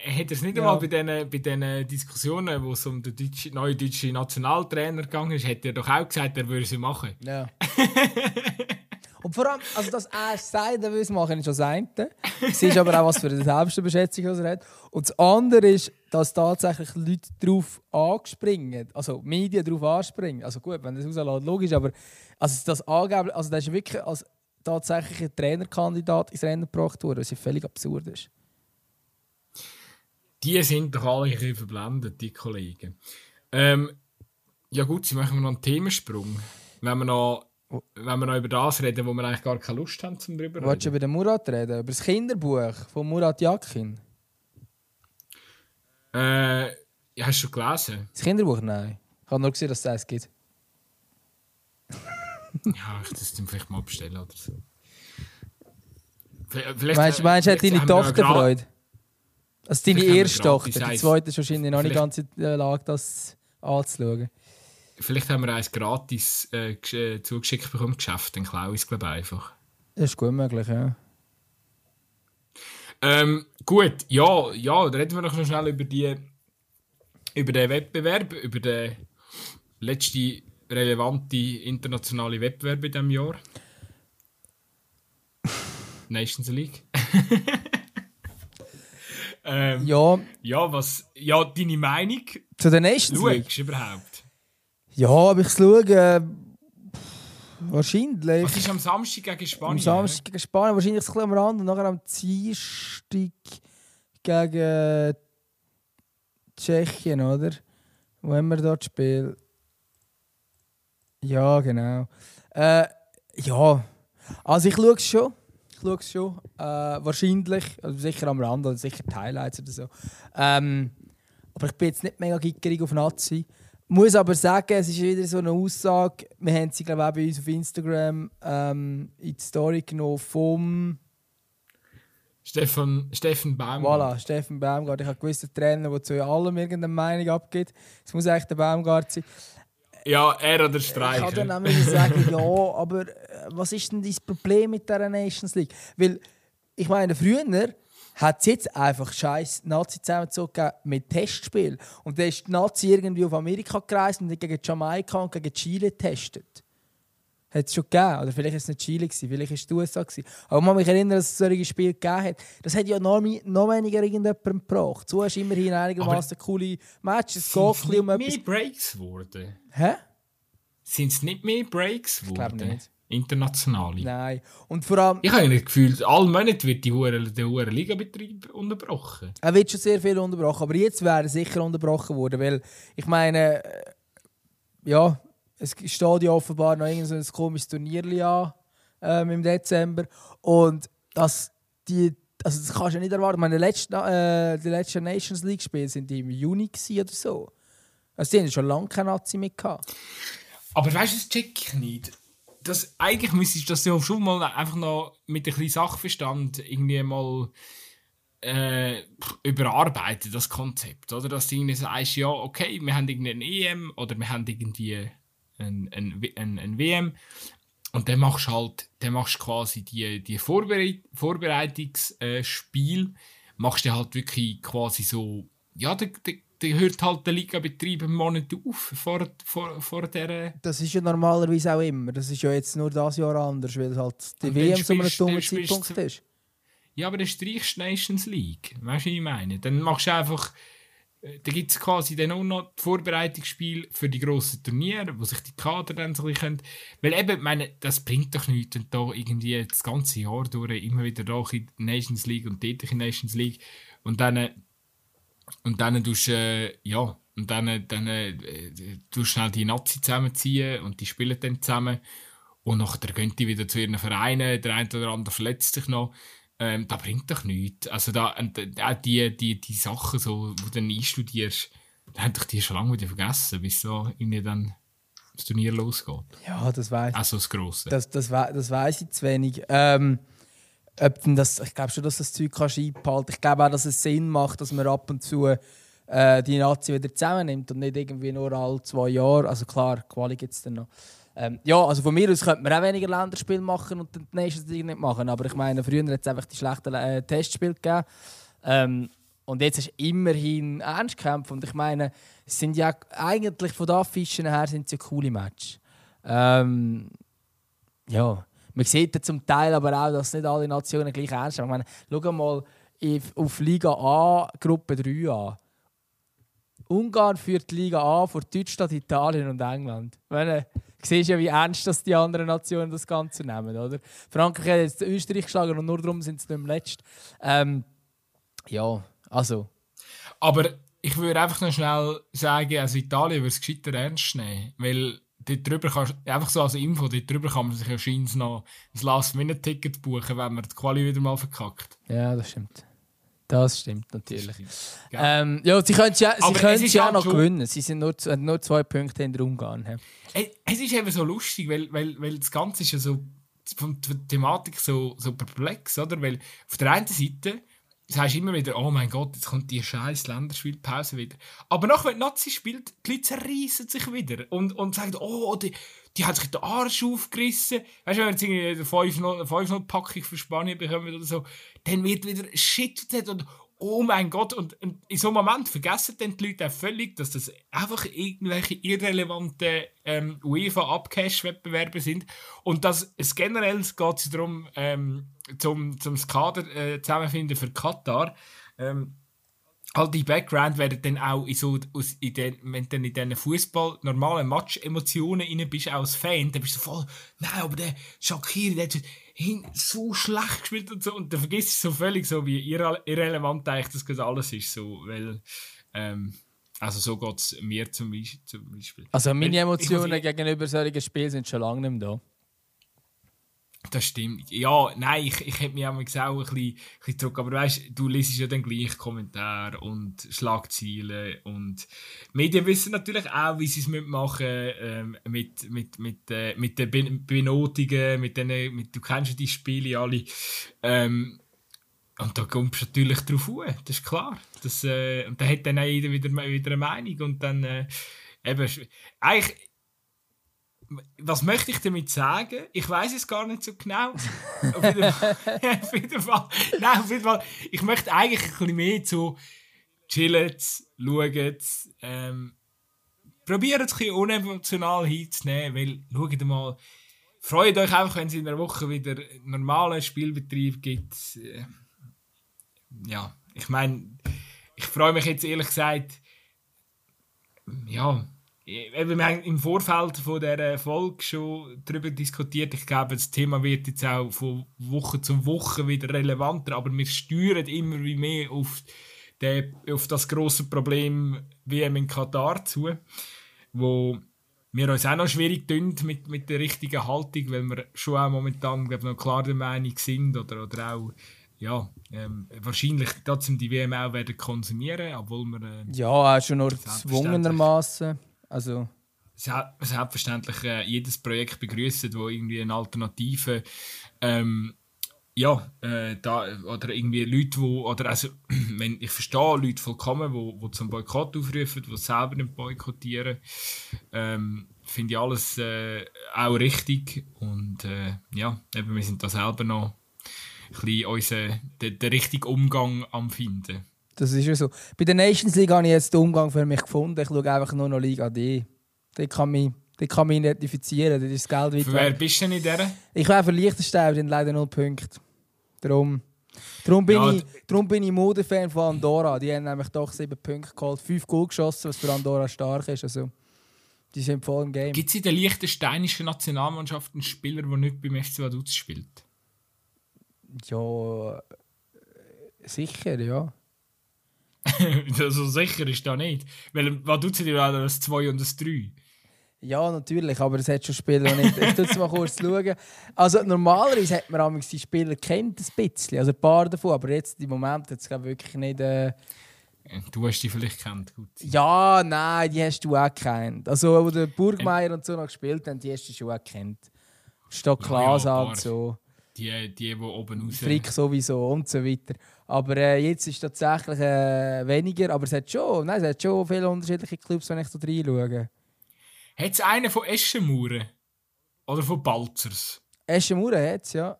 hat er es nicht ja. einmal bei diesen, bei diesen Diskussionen, wo es um den deutschen, neuen deutschen Nationaltrainer gegangen ist, hat er doch auch gesagt, er würde sie machen. Ja. Und vor allem, also dass er sagt, er will es machen, ist das eine. Es ist aber auch was für eine Selbstüberschätzung, was er hat. Und das andere ist, dass tatsächlich Leute darauf anspringen, also Medien darauf anspringen. Also gut, wenn das rauslässt, logisch, aber also das angeblich, also das ist wirklich als tatsächlich ein Trainerkandidat ins Rennen gebracht worden, was ja völlig absurd ist die sind doch alle ein bisschen verblendet, die Kollegen. Ähm, ja gut, sie machen noch einen Themensprung. Wenn wir noch, wenn wir noch über das reden, wo wir eigentlich gar keine Lust haben, zum reden. Wolltest du über den Murat reden? Über das Kinderbuch von Murat Yakin? Äh, hast du schon gelesen? Das Kinderbuch? Nein. Ich habe nur gesehen, dass es das gibt. ja, ich das vielleicht mal bestellen oder so. Vielleicht, meinst du, meinst, hat deine Tochter Freude? Also deine erste Tochter, die zweite ist wahrscheinlich noch nicht ganz in der Lage, das anzuschauen. Vielleicht haben wir eins gratis äh, äh zugeschickt bekommen, Geschäft, dann klaue ich es glaube einfach. Das ist gut möglich, ja. Ähm, gut, ja, ja, reden wir noch schnell über die über den Wettbewerb, über den letzten relevante internationale Wettbewerb in diesem Jahr. Nations League. Ähm, ja. Ja, was. Ja, deine Meinung. Zu den Nations League? überhaupt? Ja, aber ich schaue. Äh, wahrscheinlich. Was ist am Samstag gegen Spanien? Am Samstag gegen Spanien, wahrscheinlich ein bisschen am Rand und nachher am Dienstag gegen Tschechien, oder? Wo haben wir dort Spiel? Ja, genau. Äh, ja, also ich schaue es schon ich schaue es schon. Äh, wahrscheinlich, also sicher am Rand oder sicher die Highlights oder so. Ähm, aber ich bin jetzt nicht mega gickerig auf Nazi. Muss aber sagen, es ist wieder so eine Aussage, wir haben sie glaube ich auch bei uns auf Instagram ähm, in die Story genommen vom... Stefan, Steffen Baumgart. Voilà, Steffen Baumgart. Ich habe gewisse Trainer, der zu allem irgendeine Meinung abgibt. Es muss eigentlich der Baumgart sein. Ja, er oder Streicher. Ich kann dann nämlich sagen, ja, aber äh, was ist denn das Problem mit der Nations League? Weil, ich meine, früher hat es jetzt einfach scheiß Nazi zusammengezogenen mit Testspiel. Und dann ist die Nazi irgendwie auf Amerika gereist und gegen Jamaika und gegen Chile getestet. Hat es schon gegeben. Oder vielleicht war es nicht Chile, gewesen, vielleicht war es die USA. Gewesen. Aber man mich erinnern, dass es solche Spiele gegeben hat. Das hat ja noch, noch weniger irgendjemandem gebracht. So hast du immerhin einigermaßen coole Matches. Sind es nicht mehr Breaks geworden? Hä? Sind es nicht mehr Breaks geworden? Ich glaube nicht. Internationale. Nein. Und vor allem... Ich habe das Gefühl, alle Monate wird die Hure, der Hure Liga-Betrieb unterbrochen. Er wird schon sehr viel unterbrochen, aber jetzt wäre er sicher unterbrochen worden, weil ich meine, äh, ja, es steht ja offenbar noch irgend so ein komisches Turnier an ähm, im Dezember und das, die, also das kannst du nicht erwarten. Meine letzten, äh, die letzten Nations League Spiele sind im Juni oder so. Also die haben schon lange keine Nazi mehr gehabt. Aber weißt du, das check ich nicht das, eigentlich müsstest du das ja schon mal einfach noch mit ein bisschen Sachverstand irgendwie mal äh, überarbeiten, das Konzept. Oder? Dass du irgendwie sagst, ja, okay, wir haben irgendein EM oder wir haben irgendwie ein, ein, ein, ein WM und dann machst du halt, dann machst quasi die, die Vorbereit Vorbereitungsspiel, machst du halt wirklich quasi so, ja, der, der, dann hört halt der Liga-Betrieb einen Monat auf vor, vor, vor der... Das ist ja normalerweise auch immer. Das ist ja jetzt nur das Jahr anders, weil halt die WM so einem dummen Zeitpunkt ist. Ja, aber dann streichst du Nations League. Weißt du, was ich meine? Dann machst du einfach... äh, da gibt es quasi dann auch noch die Vorbereitungsspiele für die grossen Turniere, wo sich die Kader dann so ein bisschen. Weil eben, meine, das bringt doch nichts, wenn da irgendwie das ganze Jahr durch immer wieder da in die Nations League und dort in die Nations League und dann und dann tust äh, ja und dann, dann äh, du schnell die Nazi zusammenziehen und die spielen dann zusammen. Und nachher gehen die wieder zu ihren Vereinen, der eine oder andere verletzt sich noch ähm, das bringt doch nichts. Also da, auch die, die, die Sachen, so, die du dann einstudierst, da haben doch die schon lange wieder vergessen, bis so irgendwie dann das Turnier losgeht. Ja, das weiß ich. Also das Grosse. Das, das, das weiß ich zu wenig. Ähm, ob das, ich glaube schon, dass das Zeug kannst einbehalten Ich glaube auch, dass es Sinn macht, dass man ab und zu äh, die Nazi wieder zusammennimmt und nicht irgendwie nur alle zwei Jahre. Also klar, Quali gibt es dann noch. Ähm, ja, also von mir aus könnte man auch weniger Länderspiele machen und die Nations League nicht machen. Aber ich meine, früher hat es einfach die schlechten äh, Testspiele gegeben. Ähm, und jetzt ist immerhin Ernstkämpfe. Und ich meine, es sind ja eigentlich von den Fischen her sind ja coole Matches. Ähm, ja, man sieht ja zum Teil aber auch, dass nicht alle Nationen gleich ernst nehmen. Ich meine, schau mal auf Liga A, Gruppe 3 an. Ungarn führt die Liga A vor Deutschland, Italien und England. Meine, siehst ja, wie ernst das die anderen Nationen das Ganze nehmen, oder? Frankreich hat jetzt Österreich geschlagen und nur darum sind sie nicht im Letzten. Ähm, ja, also. Aber ich würde einfach noch schnell sagen, also Italien würde es gescheiter ernst nehmen, weil dort drüber kannst, einfach so als Info, dort drüber kann man sich ja scheinbar noch ein Last-Minute-Ticket buchen, wenn man die Quali wieder mal verkackt. Ja, das stimmt. Das stimmt natürlich. Ja, ähm, ja sie können ja, sie können ja halt noch gewinnen. Sie sind nur, nur zwei Punkte in der Ungarn. Ja. Es ist eben so lustig, weil, weil, weil das Ganze ist ja so von der Thematik so, so perplex, oder? Weil auf der einen Seite sagst du immer wieder, oh mein Gott, jetzt kommt die scheiß Länderspielpause wieder. Aber nach wenn die Nazi spielt, die Leute zerreißen sich wieder und, und sagen, oh, die, die hat sich den Arsch aufgerissen. Weißt du, wenn wir eine 5-0-Packung für Spanien bekommen oder so, dann wird wieder Shit und oh mein Gott. Und, und in so einem Moment vergessen dann die Leute auch völlig, dass das einfach irgendwelche irrelevanten ähm, UEFA-Upcash-Wettbewerbe sind. Und dass es generell geht darum, ähm, zum, zum Kader äh, zusammenfinden für Katar. Ähm, all die Background werden dann auch in so, in den, wenn du dann in diesen Fußball normalen Match-Emotionen rein bist, auch als Fan, dann bist du voll, nein, aber der Shakiri, der hat so schlecht gespielt und so, und dann vergisst du so völlig, so wie irre irrelevant eigentlich das alles ist, so, weil, ähm, also so geht es mir zum Beispiel. Also meine Emotionen ich, gegenüber solchen Spielen sind schon lange nicht mehr da. Das stimmt. Ja, nein, ich, ich hätte mich auch, auch ein bisschen, ein bisschen zurück. Aber weißt du, liest ja dann gleich Kommentare und Schlagzeilen. Und Medien wissen natürlich auch, wie sie es machen ähm, mit, mit, mit, äh, mit den Benotungen, mit denen, mit, du kennst ja die Spiele alle. Ähm, und da kommst du natürlich drauf an, das ist klar. Das, äh, und da hat dann auch jeder wieder, wieder eine Meinung. Und dann, äh, eben, eigentlich, was möchte ich damit sagen? Ich weiß es gar nicht so genau. auf, jeden Fall, auf jeden Fall. Nein, auf jeden Fall. Ich möchte eigentlich ein bisschen mehr zu chillen, schauen, ähm, probieren es ein unemotional hinzunehmen, weil, schaut mal, freut euch einfach, wenn es in einer Woche wieder normalen Spielbetrieb gibt. Äh, ja, ich meine, ich freue mich jetzt ehrlich gesagt, ja, wir haben im Vorfeld von dieser Folge schon darüber diskutiert. Ich glaube, das Thema wird jetzt auch von Woche zu Woche wieder relevanter, aber wir steuern immer wie mehr auf, den, auf das große Problem WM in Katar zu, wo wir uns auch noch schwierig tun mit, mit der richtigen Haltung, weil wir schon auch momentan glaube noch klar der Meinung sind oder, oder auch ja, ähm, wahrscheinlich trotzdem die WM auch werden konsumieren, obwohl wir... Äh, ja, auch schon nur gezwungenermaßen also selbstverständlich äh, jedes Projekt begrüßen, wo irgendwie eine Alternative ähm, ja, äh, da, oder irgendwie Leute, wo, oder also, wenn, ich verstehe Leute vollkommen, wo, wo zum Boykott aufrufen, die selber nicht boykottieren, ähm, finde ich alles äh, auch richtig und äh, ja, eben, wir sind da selber noch ein bisschen unser, den, den richtigen Umgang am finden. Das ist ja so. Bei der Nations League habe ich jetzt den Umgang für mich gefunden. Ich schaue einfach nur noch Liga D. Die kann mich, die kann mich identifizieren. Das ist das Geld Für wer bist du denn in der? Ich wäre für Liechtenstein, haben leider null Punkte. Darum. Darum bin, Ja, ich, darum bin ich Modefan von Andorra. Die haben nämlich doch sieben Punkte geholt, fünf Goal geschossen, was für Andorra stark ist. Also, die sind voll im Game. Gibt es in der liechtensteinischen Nationalmannschaft einen Spieler, der nicht beim FC Vaduz spielt? Ja, äh, sicher, ja. so sicher ist da nicht. Weil Vaduz hat ja auch ein 2 und ein 3. Ja, natürlich, aber es hat schon Spieler die nicht. Ich tue es mal kurz schauen. Also normalerweise hat man amigs die Spieler kennt ein bisschen, also ein paar davon, aber jetzt im Moment hat es wirklich nicht. Äh... Du hast die vielleicht kennt, gut. Ja, nein, die hast du auch kennt. Also wo der Burgmeier und so noch gespielt haben, die hast du schon auch kennt. Stock Ja, Klaas ja, und so. Die, die, die oben raus... Frick sowieso und so weiter. Aber äh, jetzt ist es tatsächlich äh, weniger, aber es hat schon, nein, es hat schon viele unterschiedliche Clubs, wenn ich so reinschaue. Hat es einen von Eschenmauern? Oder von Balzers? Eschenmauer hat es, ja.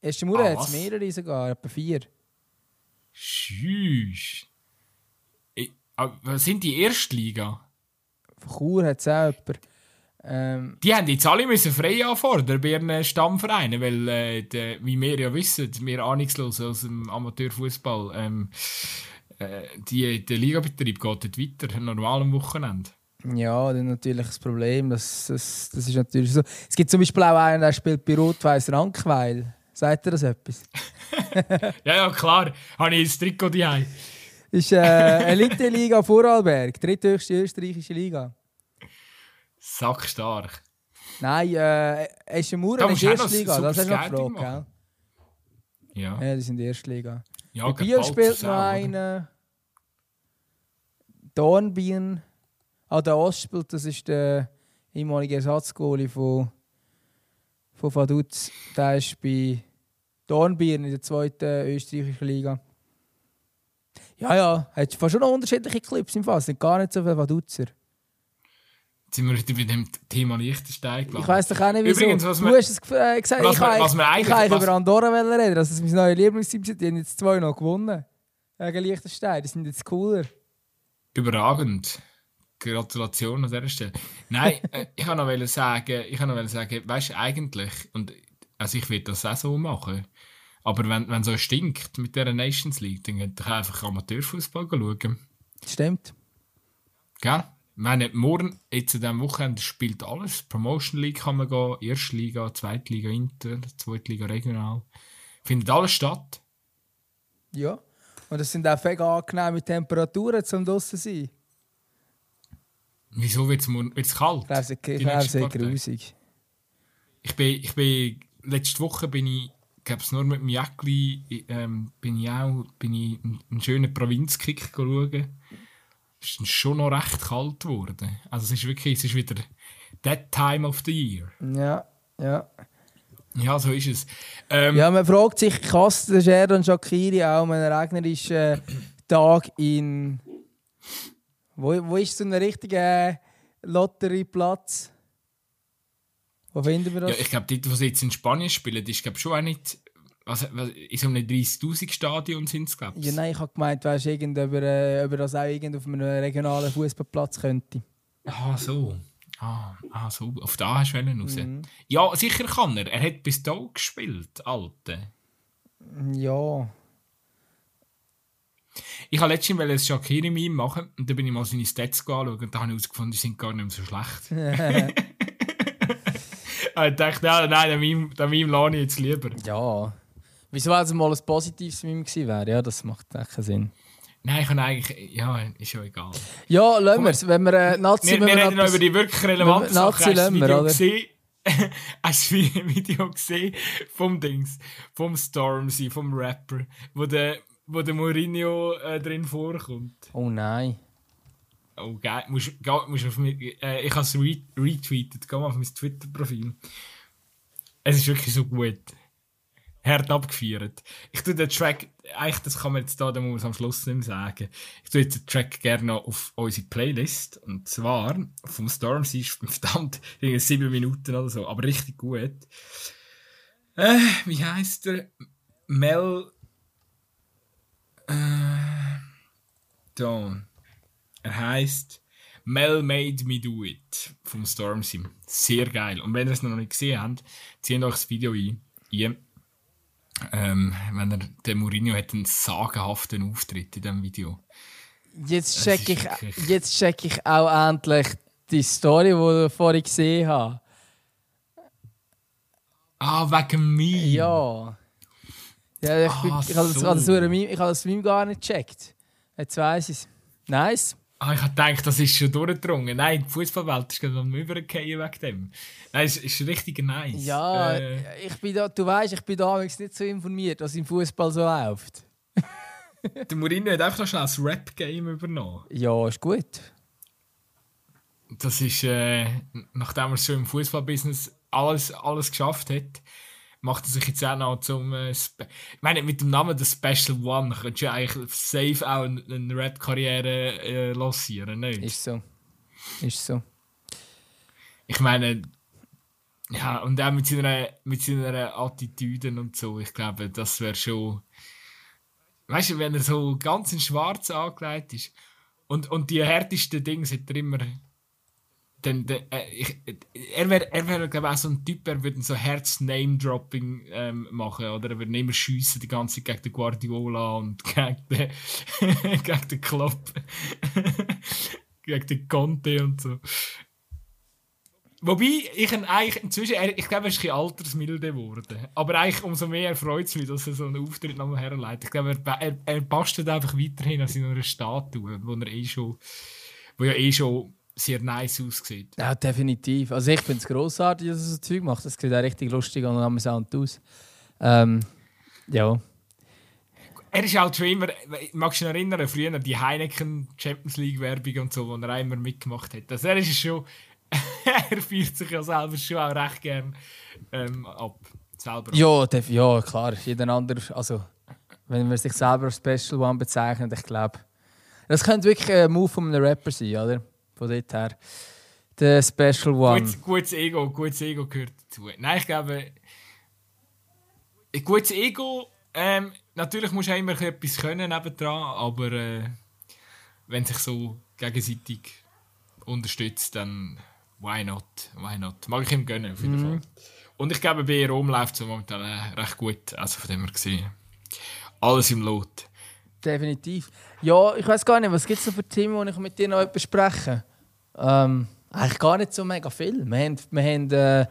Eschenmauer Ah, hat es mehrere sogar, etwa vier. Schüss. Aber Was sind die Erstliga? Von Chur hat es auch jemanden. Ähm, Die haben jetzt alle müssen frei anfordern bei ihren Stammvereinen, weil, äh, der, wie wir ja wissen, wir ahnungslos aus dem Amateurfußball, ähm, äh, die, der Ligabetrieb geht dort weiter, am Wochenende. ja, dann natürlich das Problem, das, das, das ist natürlich so. Es gibt zum Beispiel auch einen, der spielt bei Rot-Weiss Rankweil. Sagt ihr das etwas? Ja, ja, klar, habe ich das Trikot daheim. ist äh, Elite-Liga Vorarlberg, dritthöchste österreichische Liga. Sackstark. Nein, äh, ist musst du auch noch erste Liga, das hast du noch gefragt, gell? Ja, Ja, die sind in der ersten Liga. ja Bei Biel spielt noch einer. Dornbirn. Ah, der Ost spielt, das ist der ehemalige Ersatzgoalie von, von Vaduz. Der ist bei Dornbirn in der zweiten österreichischen Liga. Ja, ja, hat fast schon noch unterschiedliche Clips im Fall. Es sind gar nicht so viele Vaduzer. Sind wir wieder bei dem Thema Liechtenstein Ich gelandet. weiß doch auch nicht, wieso. Übrigens, was du wir- hast es äh, gesagt, was ich was wir ich eigentlich- was- über Andorra reden. Das ist mein neues Lieblingsteam. Die haben jetzt zwei noch gewonnen. Gegen Liechtenstein. Die sind jetzt cooler. Überragend. Gratulation an dieser Stelle. Nein, äh, ich kann noch sagen, ich kann noch sagen, weißt du, eigentlich, und also ich will das auch so machen, aber wenn wenn so stinkt mit dieser Nations League, dann könnt ihr einfach Amateurfußball schauen. Stimmt. Gell? Meine, morgen, jetzt an diesem Wochenende spielt alles. Promotion League kann man gehen, Erste Liga, Zweite Liga Inter, Zweite Liga Regional. Findet alles statt. Ja. Und es sind auch mega angenehme Temperaturen zum draussen sein. Wieso wird es kalt? Ich glaube, es ist grusig. Ich bin, ich bin, letzte Woche bin ich, glaube nur mit dem Jäckli, ähm, bin ich auch, bin ich einen, einen schönen Provinzkick schauen. Es ist schon noch recht kalt geworden. Also es ist wirklich, es ist wieder that time of the year. Ja, ja. Ja, so ist es. Ähm, Ja, man fragt sich, kasst der Sheridan Shakiri auch an einem regnerischen Tag in. Wo, wo ist so ein richtiger Lotterieplatz? Wo finden wir das? Ja, ich glaube, dort, wo sie jetzt in Spanien spielen, ist glaube schon auch nicht. Was, was, in so einem 30.000 Stadion sind es, glaube ich. Ja, nein, ich habe gemeint, weißt, irgend, ob, er, äh, ob er das auch irgend auf einem regionalen Fußballplatz könnte. Ah, so. Ah, ah, so. Auf da hast du raus. Mhm. Ja, sicher kann er. Er hat bis da gespielt, Alte. Ja. Ich habe letztens ein Shakiri-Meme machen und dann bin ich mal seine Stats anschauen und da habe ich herausgefunden, die sind gar nicht mehr so schlecht. Ah, ich dachte, ja, nein, den Meme, den Meme lasse ich jetzt lieber. ja. Wieso, wenn es mal ein positives Meme gewesen wäre? Ja, das macht echt keinen Sinn. Nein, ich kann eigentlich, ja, ist ja egal. Ja, lassen wir es. Wenn wir äh, Nazi... Wir, wir reden noch über die wirklich relevanten Nazi Sachen. Lassen wir, oder? gesehen? Hast du das Video gesehen vom Dings, vom Stormzy, vom Rapper, wo der, wo der Mourinho äh, drin vorkommt? Oh nein. Oh, geil. Musst, musst auf mich, äh, ich habe es re retweetet. Geh mal auf mein Twitter-Profil. Es ist wirklich so gut. Hart abgefeiert. Ich tue den Track, eigentlich, das kann man jetzt da, da muss man am Schluss nicht mehr sagen. Ich tue jetzt den Track gerne noch auf unsere Playlist. Und zwar vom Stormzy ist verdammt, irgendwie sieben Minuten oder so, aber richtig gut. Äh, wie heißt der? Mel. Äh, da. Er heißt Mel Made Me Do It vom Stormzy. Sehr geil. Und wenn ihr es noch nicht gesehen habt, zieht euch das Video ein. ein. Ähm, wenn er, der Mourinho hat einen sagenhaften Auftritt in diesem Video. Jetzt check, ich, jetzt check ich auch endlich die Story, die ich vorhin gesehen habe. Ah, wegen mir? Ja. ja ich, ah, ich, ich habe das, so. das, ich habe das Meme gar nicht gecheckt. Jetzt weiss ich es. Nice. Ah, ich habe gedacht, das ist schon durchgedrungen. Nein, die Fußballwelt ist gerade am Übergehen wegen dem. Nein, es ist richtig nice. Ja, äh, ich bin da, du weißt, ich bin da nicht so informiert, was im Fußball so läuft. der Mourinho hat einfach noch schnell das Rap-Game übernommen. Ja, ist gut. Das ist, äh, nachdem er schon im Fußballbusiness alles, alles geschafft hat, macht er sich jetzt auch noch zum. Äh, ich meine, mit dem Namen The Special One könntest du eigentlich safe auch eine, eine Rap-Karriere äh, lancieren, nicht? Ist so. Ist so. Ich meine, ja, und auch mit seiner, mit seiner Attitüde und so, ich glaube, das wäre schon. Weißt du, wenn er so ganz in Schwarz angelegt ist und, und die härtesten Dinge sind er immer dann, äh, er wäre, er wär, auch so ein Typ, er würde so Herz-Name-Dropping ähm, machen, oder? Er würde immer schiessen die ganze Zeit gegen den Guardiola und gegen den, gegen den Klopp, gegen den Conte und so. Wobei, ich eigentlich inzwischen, ich glaube, er ist ein altersmilde geworden. Aber eigentlich umso mehr freut es mich, dass er so einen Auftritt nochmal herleitet. Ich glaube, er, er, er bastelt einfach weiterhin an seiner Statue, wo er eh schon, wo ja eh schon sehr nice aussieht. Ja, definitiv. Also ich finde es grossartig, dass er so Zeug macht. Das sieht auch richtig lustig und amüsant aus. Ähm, ja. Er ist halt schon immer, magst du dich erinnern, früher die Heineken Champions League Werbung und so, wo er immer mitgemacht hat. Also er ist schon, er fühlt sich ja selber schon auch recht gern ähm, ab. Selber. Ja, ja, klar. Jeder andere, also wenn man sich selber als Special One bezeichnet, ich glaube, das könnte wirklich ein Move von einem Rapper sein, oder? Von dort her. Der Special One. Gutes, gutes Ego, gutes Ego gehört dazu. Nein, ich glaube, ein gutes Ego, ähm, natürlich musst du immer etwas können nebendran, aber äh, wenn sich so gegenseitig unterstützt, dann why not? Why not? Mag ich ihm gönnen, auf jeden mhm. Fall. Und ich glaube, bei Rom läuft es momentan äh, recht gut. Also von dem her gesehen. Alles im Lot. Definitiv. Ja, ich weiß gar nicht, was gibt es noch für Themen, die ich mit dir noch besprechen ähm, Eigentlich gar nicht so mega viel. Wir haben, wir haben äh,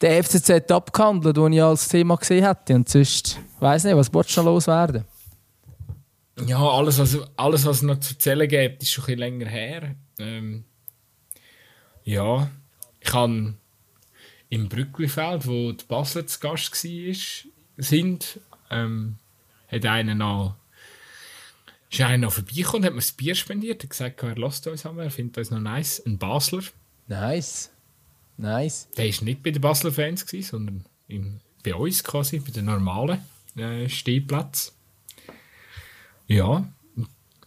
den FCZ abgehandelt, den ich als Thema gesehen hätte. Und sonst, ich weiß nicht, was willst du noch loswerden? Ja, alles, was, alles, was noch zu erzählen gibt, ist schon ein bisschen länger her. Ähm, ja, ich habe im Brücklifeld, wo die Basler zu Gast war, sind, ähm, hat einer noch ist einer noch vorbeigekommen, hat mir das Bier spendiert, hat gesagt, er lässt uns haben, er findet uns noch nice. Ein Basler. Nice. Nice. Der war nicht bei den Basler Fans, gewesen, sondern im, bei uns quasi, bei den normalen äh, Stehplätzen. Ja,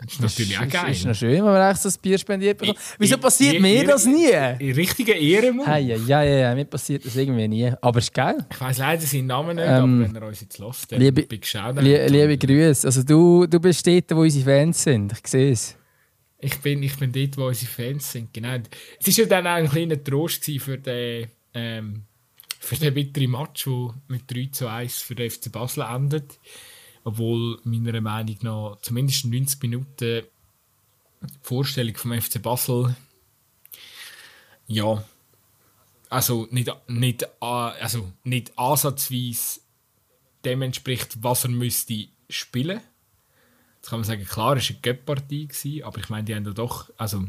das ist natürlich auch geil. ist noch schön, wenn man echt so ein Bier spendiert bekommt. Wieso passiert ich, mir das nie? In richtiger Ehrenmann. Hey, ja, ja, ja, ja, mir passiert das irgendwie nie. Aber es ist geil. Ich weiss leider seinen Namen nicht, ähm, aber wenn er uns jetzt lässt, dann liebe, Big Shoutout. Li liebe Grüße. Also du, du bist dort, wo unsere Fans sind. Ich sehe es. Ich bin, ich bin dort, wo unsere Fans sind, genau. Es war ja dann auch ein kleiner Trost für den, ähm, für den bitteren Match, der mit 3 zu 1 für den FC Basel endet obwohl meiner Meinung nach zumindest 90 Minuten die Vorstellung vom FC Basel ja also nicht, nicht, also nicht ansatzweise dem entspricht, was er müsste spielen. Jetzt kann man sagen, klar, es war eine Göpp-Partie, aber ich meine, die haben da doch, also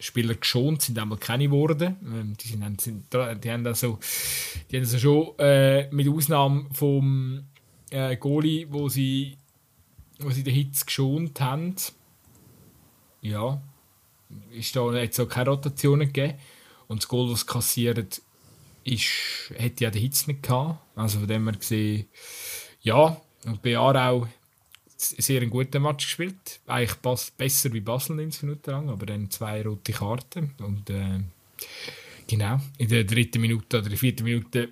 Spieler geschont sind einmal keine geworden. Ähm, die, sind, sind, die haben also, die haben also schon äh, mit Ausnahme vom äh, Goalie, wo sie, wo sie den Hitz geschont haben. Ja, ist da jetzt auch keine Rotationen gegeben. Und das Goal, das sie kassiert, ist, hätte ja den Hitz nicht gehabt. Also von dem her gesehen, ja, und bei Aarau sehr einen guten Match gespielt. Eigentlich passt besser wie Basel 90 Minuten lang, aber dann zwei rote Karten. Und äh, genau, in der dritten Minute oder der vierten Minute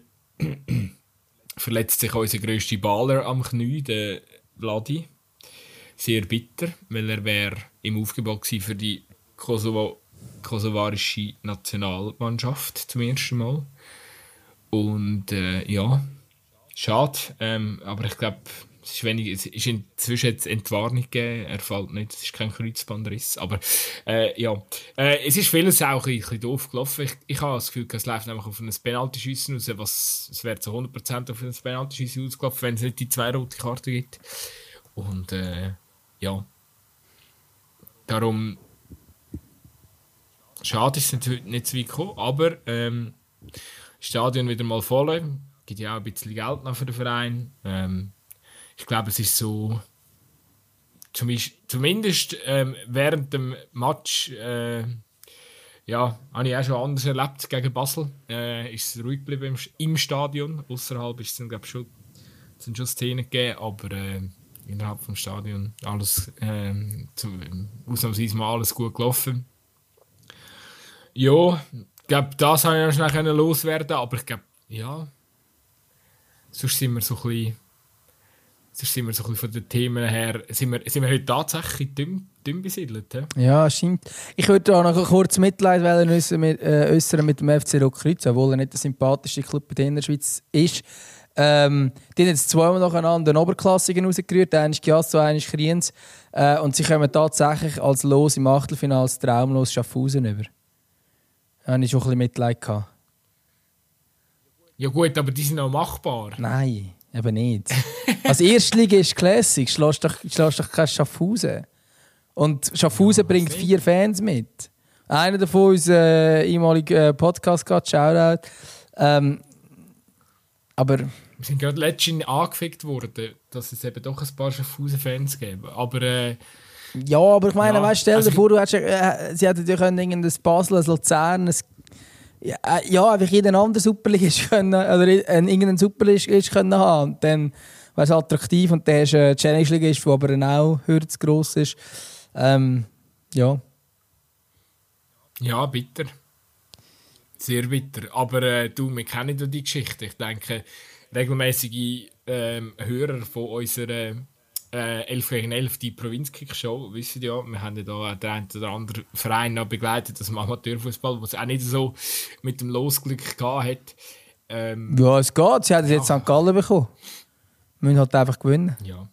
verletzt sich unser grösster Baller am Knie, der Vladi. Sehr bitter, weil er wäre im Aufgebot für die Kosovo kosovarische Nationalmannschaft zum ersten Mal. Und äh, ja, schade. Ähm, aber ich glaube, es ist, wenig, es ist inzwischen jetzt Entwarnung gegeben. Er fällt nicht, es ist kein Kreuzbandriss. Aber äh, ja, äh, es ist vieles auch ein bisschen doof gelaufen. Ich, ich habe das Gefühl, es läuft nämlich auf ein Penaltyschiessen raus. Was, es wäre zu 100% auf ein Penaltyschiessen ausgelaufen, wenn es nicht die zwei rote Karten gibt. Und äh, ja, darum schade ist es nicht, nicht so weit gekommen. Aber ähm, Stadion wieder mal voll. Gibt ja auch ein bisschen Geld noch für den Verein. Ähm, ich glaube, es ist so. Zumindest ähm, während dem Match. Äh, ja, habe ich auch schon anders erlebt gegen Basel. Äh, ist es ruhig geblieben im, im Stadion. Außerhalb ist es dann, glaube schon, sind schon Szenen gegeben, aber äh, innerhalb des Stadion alles äh, zum, ausnahmsweise mal alles gut gelaufen. Ja, ich glaube, das habe ich noch schnell loswerden aber ich glaube, ja, sonst sind wir so ein bisschen Sonst sind wir so ein bisschen von den Themen her, sind wir, sind wir heute tatsächlich dünn, dünn besiedelt. He? Ja, stimmt. Ich würde auch noch kurz Mitleid äußern mit, äh, äußern mit dem FC Rockkreuz, obwohl er nicht der sympathischste Club in der Schweiz ist. Ähm, die haben jetzt zweimal nacheinander einen Oberklassigen rausgerührt, einer ist Giasso, einer ist Kriens. Äh, und sie kommen tatsächlich als Los im Achtelfinale als traumlos Schaffhausen über. Da hatte ich schon ein bisschen Mitleid. Gehabt. Ja gut, aber die sind auch machbar. Nein. Eben nicht. Als Erstliga ist Classic, schlägst doch, schlägst doch kein Schaffhausen. Und Schaffhausen ja, bringt vier Fans mit. Einer davon ist äh, ehemaliger äh, Podcast-Gast, Shoutout. Ähm, aber... Wir sind gerade letztens angefickt worden, dass es eben doch ein paar Schaffhausen-Fans gibt. Aber... Äh, ja, aber ich meine, ja, weißt, stell dir also, vor, du hättest, äh, sie hätten ja können irgendein Basel, ein Luzern, ein ja, äh, ja einfach jeden anderen Superligist können, oder irgendeinen Superligist können haben. Und dann wäre es attraktiv und dann hast du einen Challenge-Ligist, der aber auch höher gross ist. Ähm, ja. Ja, bitter. Sehr bitter. Aber äh, du, wir kennen ja die Geschichte. Ich denke, regelmäßige ähm, Hörer von unserer äh, 11 gegen 11 die Provinzkick-Show, wissen ja, wir haben ja da den einen oder anderen Verein noch begleitet, das Amateurfußball, was auch nicht so mit dem Losglück gehabt hat. Ähm, ja, es geht, sie haben ja. jetzt St. Gallen bekommen. Wir müssen halt einfach gewinnen. Ja.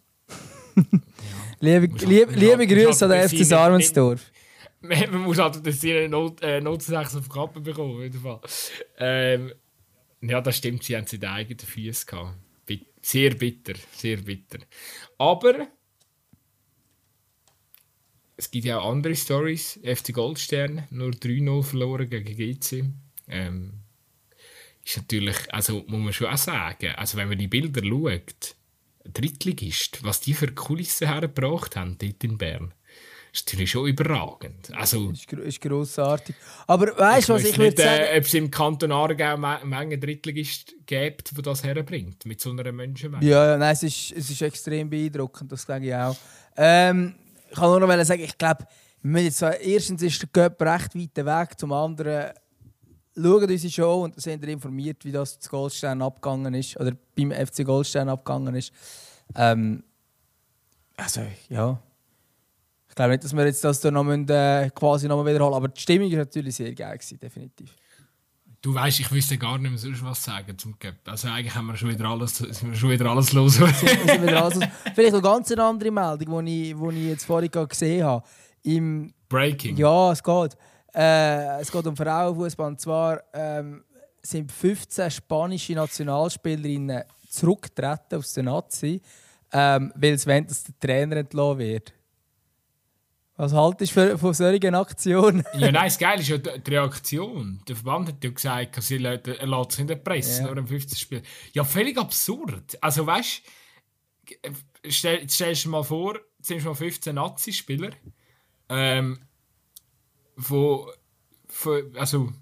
ja. liebe liebe, liebe Grüße an den FC Sarmensdorf. Man muss halt das eine Not, äh, Not 6 auf die Kappe bekommen, auf jeden Fall. Ähm, ja, das stimmt, sie haben sie den eigenen Füßen gehabt. Sehr bitter, sehr bitter. Aber es gibt ja auch andere Stories. FC Goldstern nur 3-0 verloren gegen GC. Ähm, ist natürlich, also muss man schon auch sagen, also wenn man die Bilder schaut, Drittligist, was die für Kulissen hergebracht haben dort in Bern ist natürlich schon überragend. Also, ist, ist grossartig. Aber weißt du, was ich würde sagen? Äh, ob es im Kanton Aargau eine Menge Drittligist gibt, die das herbringt, mit so einer Menschenmenge. Ja, ja nein, es ist, es ist extrem beeindruckend, das sage ich auch. Ähm, ich kann nur noch sagen, ich glaube, erstens ist der Göpp recht weit weg, zum anderen schauen unsere Show und sind informiert, wie das zu Goldstein abgegangen ist, oder beim FC Goldstein abgegangen ist. Ähm, also, ja ich glaube nicht, dass wir jetzt das da noch müssen, äh, quasi noch mal wiederholen aber die Stimmung war natürlich sehr geil, gewesen, definitiv. Du weißt, ich wüsste gar nicht mehr sonst was sagen zum Cup. Also eigentlich haben wir schon wieder alles, sind wir schon wieder alles los. wieder alles los. Vielleicht noch ganz eine andere Meldung, die ich, ich jetzt vorhin gesehen habe. Im, Breaking. Ja, es geht. Äh, es geht um Frauenfußball. Und zwar ähm, sind 15 spanische Nationalspielerinnen zurückgetreten aus der Nazi, ähm, weil sie wollen, dass der Trainer entlassen wird. Was haltest du von solchen Aktionen? ja, nein, das Geile ist ja die Reaktion. Der Verband hat ja gesagt, er lässt es in der Presse, ja. nur im 15 Spiel. Ja, völlig absurd. Also weißt du, stell, stellst du dir mal vor, jetzt sind mal 15 Nazi-Spieler, ähm, von, von, also,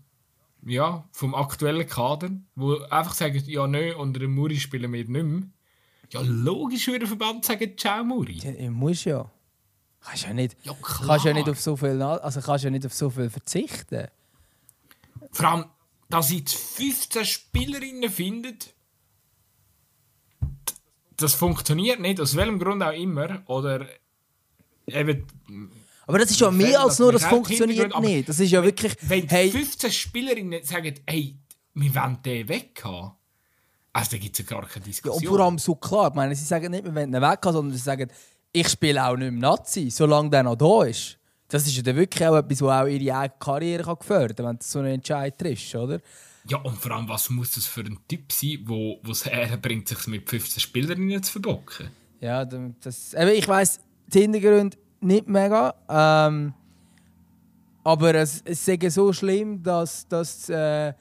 ja, vom aktuellen Kader, wo einfach sagen, ja, nö, unter dem Muri spielen wir nicht mehr. Ja, logisch würde der Verband sagen, ciao Muri. Ja, muss ja. Kannst ja nicht, ja, kannst ja nicht auf so viel, also kannst ja nicht auf so viel verzichten. Vor allem, dass jetzt 15 Spielerinnen findet, das funktioniert nicht, aus welchem Grund auch immer. Oder eben. Aber das ist ja mehr als nur, das funktioniert nicht. Das ist ja wirklich. Wenn hey, 15 Spielerinnen sagen, hey, wir wollen den weg haben, Also da gibt es ja gar keine Ja, Diskussion. und vor allem so klar. Ich meine, sie sagen nicht, wir wollen ihn weg haben, sondern sie sagen, ich spiele auch nicht mehr Nazi, solange der noch da ist. Das ist ja dann wirklich auch etwas, was auch ihre eigene Karriere kann gefördern kann, wenn du so einen Entscheid triffst, oder? Ja, und vor allem, was muss das für ein Typ sein, wo es herbringt, sich mit 15 Spielerinnen zu verbocken? Ja, da- das, eben, ich weiss die Hintergründe nicht mega. Ähm, aber es, es ist so schlimm, dass, dass äh,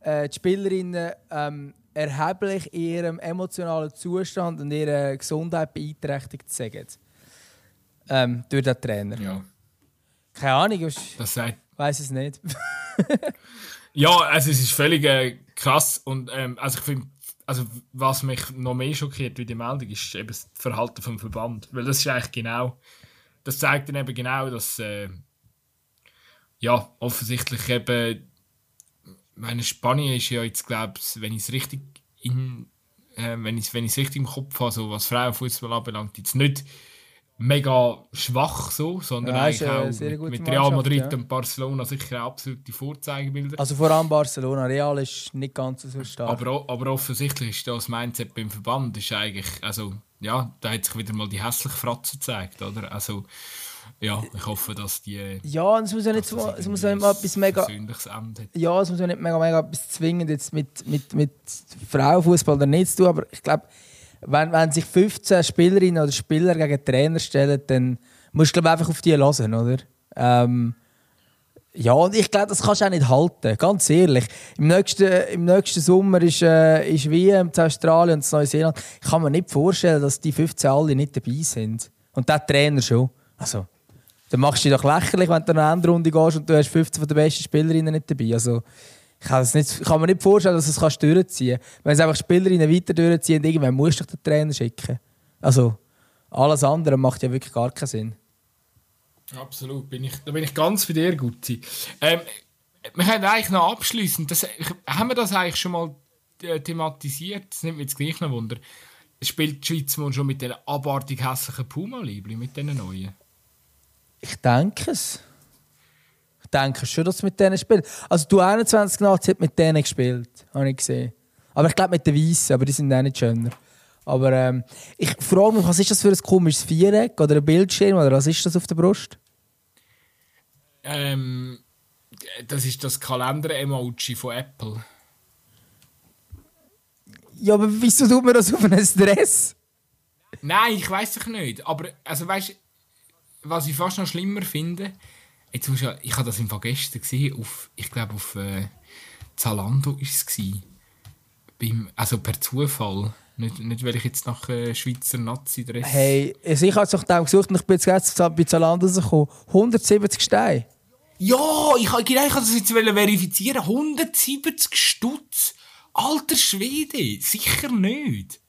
äh, die Spielerinnen ähm, erheblich in ihrem emotionalen Zustand und ihrer Gesundheit beeinträchtigt sind. Ähm, durch den Trainer. Ja, Keine Ahnung, ich weiß es nicht. Ja, also es ist völlig äh, krass und ähm, also ich finde, also was mich noch mehr schockiert wie die Meldung ist eben das Verhalten vom Verband, weil das ist eigentlich genau, das zeigt dann eben genau, dass äh, ja offensichtlich eben, meine Spanien ist ja jetzt glaube ich, wenn ich es richtig in, äh, wenn ich wenn ich es richtig im Kopf habe, so was Frauenfußball anbelangt, jetzt nicht mega schwach so, sondern Ja, eigentlich auch mit, Real Madrid ja. und Barcelona sicher absolute Vorzeigebilder. Also vor allem Barcelona. Real ist nicht ganz so stark. Aber, aber offensichtlich ist das Mindset beim Verband ist eigentlich, also ja, da hat sich wieder mal die hässliche Fratze gezeigt, oder? Also ja, ich hoffe, dass die ja, es muss ja nicht so, es muss ja nicht mal etwas mega ja, es muss ja nicht mega, mega etwas zwingend jetzt mit, mit, mit Frauenfußball oder nicht zu tun, aber ich glaube, wenn, wenn sich 15 Spielerinnen oder Spieler gegen Trainer stellen, dann musst du glaub, einfach auf die hören, oder? Ähm, ja, und ich glaube, das kannst du auch nicht halten, ganz ehrlich. Im nächsten, im nächsten Sommer ist, äh, ist WM zu Australien und zu Neuseeland. Ich kann mir nicht vorstellen, dass die 15 alle nicht dabei sind. Und der Trainer schon. Also, dann machst du dich doch lächerlich, wenn du in eine Endrunde gehst und du hast 15 von den besten Spielerinnen nicht dabei. Also, ich kann, das nicht, ich kann mir nicht vorstellen, dass du es kannst durchziehen kannst. Wenn es einfach Spielerinnen weiter durchziehen, irgendwann musst du den Trainer schicken. Also, alles andere macht ja wirklich gar keinen Sinn. Absolut, bin ich, da bin ich ganz bei dir, Gutzi. Ähm, wir können eigentlich noch abschließend, das, haben wir das eigentlich schon mal äh, thematisiert? Das nimmt mich jetzt gleich noch Wunder. Spielt die Schweiz schon mit den abartig hässlichen Puma-Liebli, mit den neuen? Ich denke es. Ich denke schon, dass es mit denen spielt. Also, du 21 Nazi hat mit denen gespielt, habe ich gesehen. Aber ich glaube mit den Weißen, aber die sind auch nicht schöner. Aber ähm, ich frage mich, was ist das für ein komisches Viereck oder ein Bildschirm oder was ist das auf der Brust? Ähm, das ist das Kalender-Emoji von Apple. Ja, aber wieso tut man das auf einen Stress? Nein, ich weiß doch nicht. Aber also weißt, was ich fast noch schlimmer finde, jetzt musst du, ich habe das im Fall gestern gesehen, auf, ich glaube auf äh, Zalando ist es. Beim, also per Zufall. Nicht, nicht weil ich jetzt nach äh, Schweizer Nazi-Dress... Hey, also ich habe es doch dann gesucht und ich bin jetzt gerade bei Zalando rausgekommen. 170 Steine. Ja, ich, habe- genau, ich wollte das jetzt verifizieren. 170 Stutz. Alter Schwede, sicher nicht.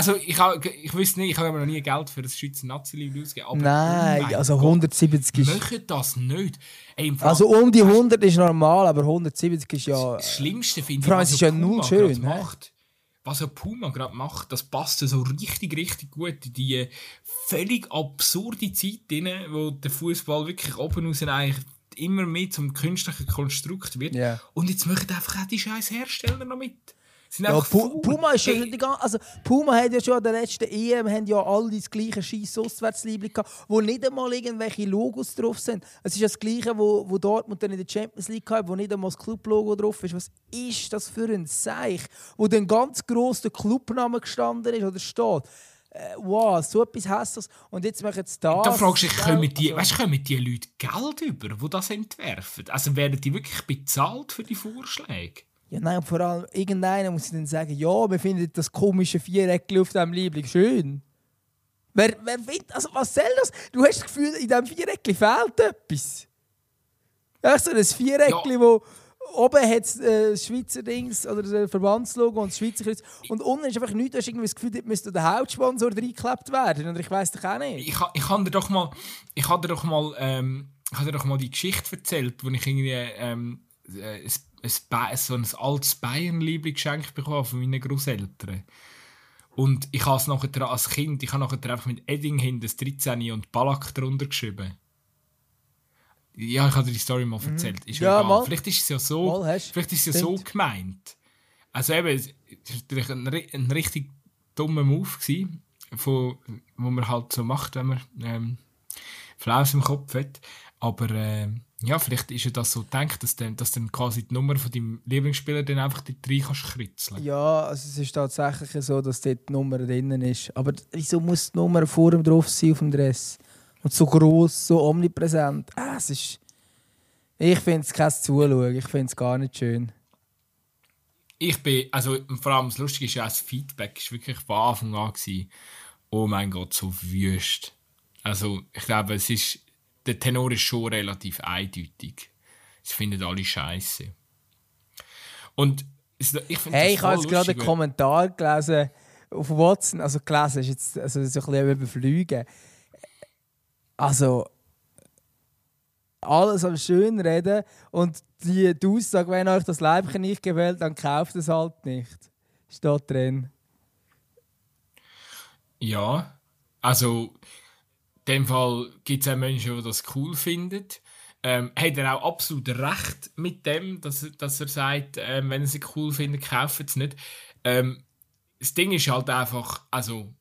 Also ich, ich wüsste nicht, ich habe noch nie Geld für das Schweizer Nazi-Lied ausgegeben. Nein, oh also Gott, 170 ist... Macht das nicht. Ey, Fall- Also um die 100 ist normal, aber 170 ist ja... Das Schlimmste finde ich, Vor allem, was ist ja Puma null schön, macht. Was ja Puma gerade macht, das passt so richtig, richtig gut in die völlig absurde Zeit rein, wo der Fußball wirklich oben raus eigentlich immer mehr zum künstlichen Konstrukt wird. Ja. Und jetzt machen einfach auch die scheiß Hersteller noch mit. Sind Ja, Pu. Puma ist Ey, die ganze, also Puma hat ja schon an der letzten EM haben ja alle das gleiche scheiß Auswärtsliebli gehabt, wo nicht einmal irgendwelche Logos drauf sind. Es ist das gleiche, wo, wo Dortmund dann in der Champions League hat, wo nicht einmal das Clublogo drauf ist. Was ist das für ein Seich, wo dann ganz gross der Clubname gestanden ist oder steht? Äh, wow, so etwas Hässliches. Und jetzt machen sie das. Da fragst du dich, kommen die, Also- weißt, kommen die Leute Geld über, die das entwerfen? Also werden die wirklich bezahlt für die Vorschläge? Ja, nein, vor allem irgendeiner muss dann sagen, ja, wir finden das komische Viereck auf diesem Liebling schön. Wer, wer findet, also was soll das? Du hast das Gefühl, in diesem Viereckli fehlt etwas. Ja, so ein Viereckli, Ja. wo oben hat äh, das Schweizer Dings oder das Verbandslogo und das Schweizer Kreuz und unten ist einfach nichts, du hast irgendwie das Gefühl, dort müsste der Hauptsponsor reingeklebt werden oder ich weiß doch auch nicht. ich, ich habe dir doch mal, ich habe dir doch mal, ähm, ich habe dir doch mal die Geschichte erzählt, wo ich irgendwie ähm, äh, ein, ein, so ein altes Bayern-Liebling geschenkt bekommen von meinen Großeltern. Und ich habe es nachher als Kind, ich habe nachher einfach mit Edding hinten das 13 und Ballack drunter geschrieben. Ja, ich habe dir die Story mal erzählt. Ist Mhm. Ja, egal. mal. Vielleicht ist es ja so, Mal vielleicht ist es ja so gemeint. Also eben, das war natürlich ein, ein richtig dummer Move, gewesen, von, wo man halt so macht, wenn man ähm, Flaus im Kopf hat. Aber äh, ja, vielleicht ist ja das so gedacht, dass, dann, dass dann quasi die Nummer von deinem Lieblingsspieler dann einfach die drei kannst kritzeln. Ja, also es ist tatsächlich so, dass dort die Nummer drinnen ist. Aber wieso muss die Nummer vor ihm drauf sein auf dem Dress? Und so groß, so omnipräsent. Ah, es ist... Ich finde es kein Zuschauen. Ich finde es gar nicht schön. Ich bin, also vor allem das Lustige ist ja das Feedback ist wirklich von Anfang an gewesen. Oh mein Gott, so wüst. Also ich glaube, es ist der Tenor ist schon relativ eindeutig. Sie finden alle scheiße. Und ich Hey, ich habe jetzt gerade einen Kommentar gelesen auf Watson. Also gelesen ist jetzt also so ein bisschen überfliegen. Also alles am schön reden und die, die Aussage, wenn euch das Leibchen nicht gewählt, dann kauft es halt nicht. Steht drin. Ja, also dem Fall gibt es auch Menschen, die das cool finden. Ähm, hat er auch absolut recht mit dem, dass, dass er sagt, ähm, wenn er sie cool findet, kaufen sie nicht. Ähm, das Ding ist halt einfach, also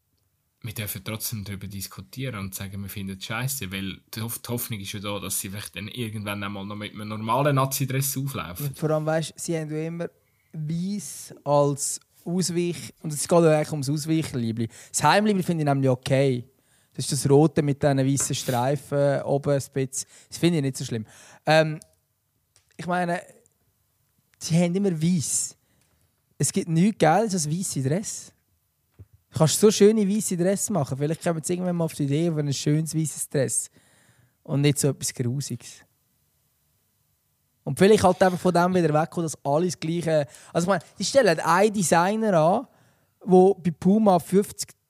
wir dürfen trotzdem darüber diskutieren und sagen, wir finden es scheiße, weil die Hoffnung ist ja da, dass sie vielleicht dann irgendwann einmal noch mit einem normalen Nazi-Dress auflaufen. Und vor allem, weißt sie haben ja immer weiß als Ausweich, und es geht ja eigentlich ums Ausweichliebli. Das Heimliebli finde ich nämlich okay. Das ist das Rote mit diesen weißen Streifen oben ein bisschen. Das finde ich nicht so schlimm. Ähm, ich meine, sie haben immer weiß. Es gibt nichts Geiles als weiße Dress. Du kannst so schöne weiße Dress machen. Vielleicht kommen wir irgendwann mal auf die Idee von ein schönes weißes Dress. Und nicht so etwas Grusiges. Und vielleicht halt einfach von dem wieder wegkommen, dass alles gleiche. Also ich meine, die stellen einen Designer an, der bei Puma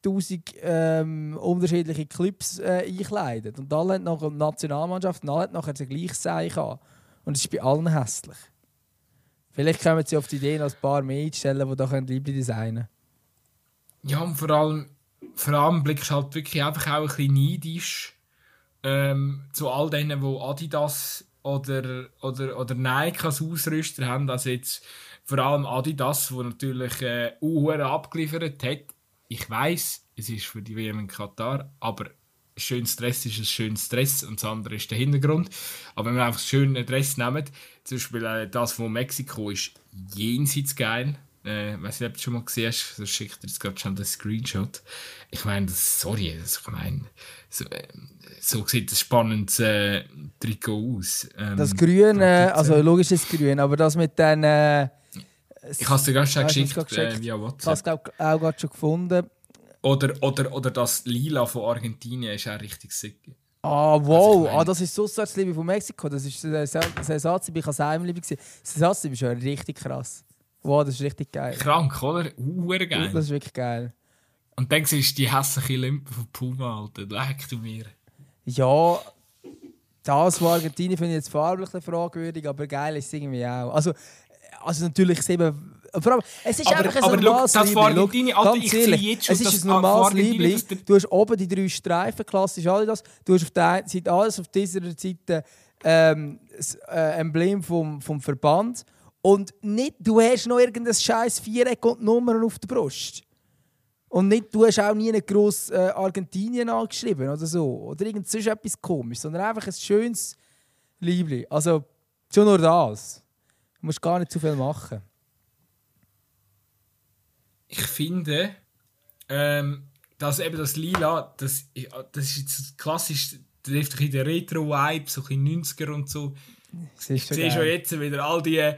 50.000 ähm, unterschiedliche Clips äh, einkleidet. Und alle haben nachher eine Nationalmannschaft und alle haben nachher das gleiche Zeichen an. Und es ist bei allen hässlich. Vielleicht kommen sie auf die Idee, noch ein paar mehr einzustellen, die da Liebe designen können. Ja, und vor allem, vor allem blickst du halt wirklich einfach auch ein bisschen neidisch ähm, zu all denen, die Adidas oder, oder, oder Nike als Ausrüster haben. Also jetzt vor allem Adidas, wo natürlich äh, abgeliefert hat. Ich weiß, es ist für die WM in Katar, aber ein schönes Dress ist ein schönes Dress und das andere ist der Hintergrund. Aber wenn wir einfach ein schönes Dress nehmen, zum Beispiel äh, das von Mexiko ist jenseits geil äh, weiß nicht, ob du schon mal gesehen hast, so schickt dir jetzt gerade schon den Screenshot. Ich meine, das, sorry, das, ich meine, so, äh, so sieht das spannendes äh, Trikot aus. Ähm, das Grün, äh, also logisch ist Grün, aber das mit den. Ich habe es dir gerade schon geschickt, geschickt äh, via WhatsApp. Ich habe es auch gerade schon gefunden. Oder, oder, oder das Lila von Argentinien ist auch richtig sick. Ah, wow, also ich mein, ah, das ist so das Liebe von Mexiko. Das ist Ersatz, ich war Heimliebe. Das Ersatz ist schon richtig krass. Wow, das ist richtig geil. Krank, oder? Uhr geil. Das ist wirklich geil. Und dann siehst du die hässliche Limpe von Puma, Alter. Leck du mir. Ja, das von Argentinien finde ich jetzt farblich fragwürdig, aber geil ist es irgendwie auch. Also, also natürlich ist eben vor allem, es ist aber, einfach ein aber normales look, das Liebling. Alter, ich ehrlich, jetzt schon, es ist ein normales Liebling. Du hast oben die drei Streifen, klassisch alle das. Du hast auf der einen Seite alles, auf dieser Seite ähm, das äh, Emblem vom, vom Verband. Und nicht, du hast noch irgendein scheiß Viereck und Nummern auf der Brust. Und nicht, du hast auch nie eine grosse äh, Argentinien angeschrieben oder so. Oder irgend sonst etwas komisch, sondern einfach ein schönes Liebling. Also, schon nur das. Du musst gar nicht zu viel machen. Ich finde, ähm, dass eben das Lila, das, das ist jetzt klassisch, trifft ein den Retro-Vibe, so ein 90er und so. Ich sehe schon jetzt wieder all die,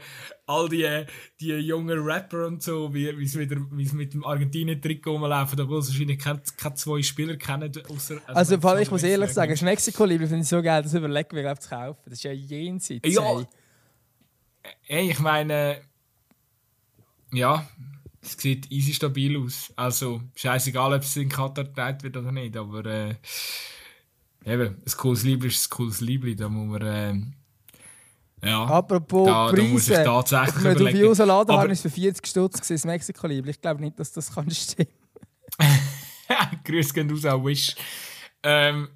all die, die jungen Rapper und so, wie, wie sie mit dem Argentinien-Trikot rumlaufen, obwohl sie wahrscheinlich keine, keine zwei Spieler kennen. Ausser, also, also ich muss ehrlich sagen, das Mexiko-Liebe finde ich so geil, das überlegen wir, glaube zu kaufen. Das ist ja jenseits. Ja, ey, ich meine, ja, es sieht easy stabil aus. Also, scheißegal, ob es in Katar geteilt wird oder nicht, aber äh, eben, ein cooles Liebling ist ein cooles Liebling, da muss man... Äh, ja. Apropos da, Preise. Da muss ich tatsächlich Wenn du uns laden hast, ist für 40 Stutz das mexiko -Liebling. Ich glaube nicht, dass das kann stimmen. Grüß gehen raus an Wish. Ähm,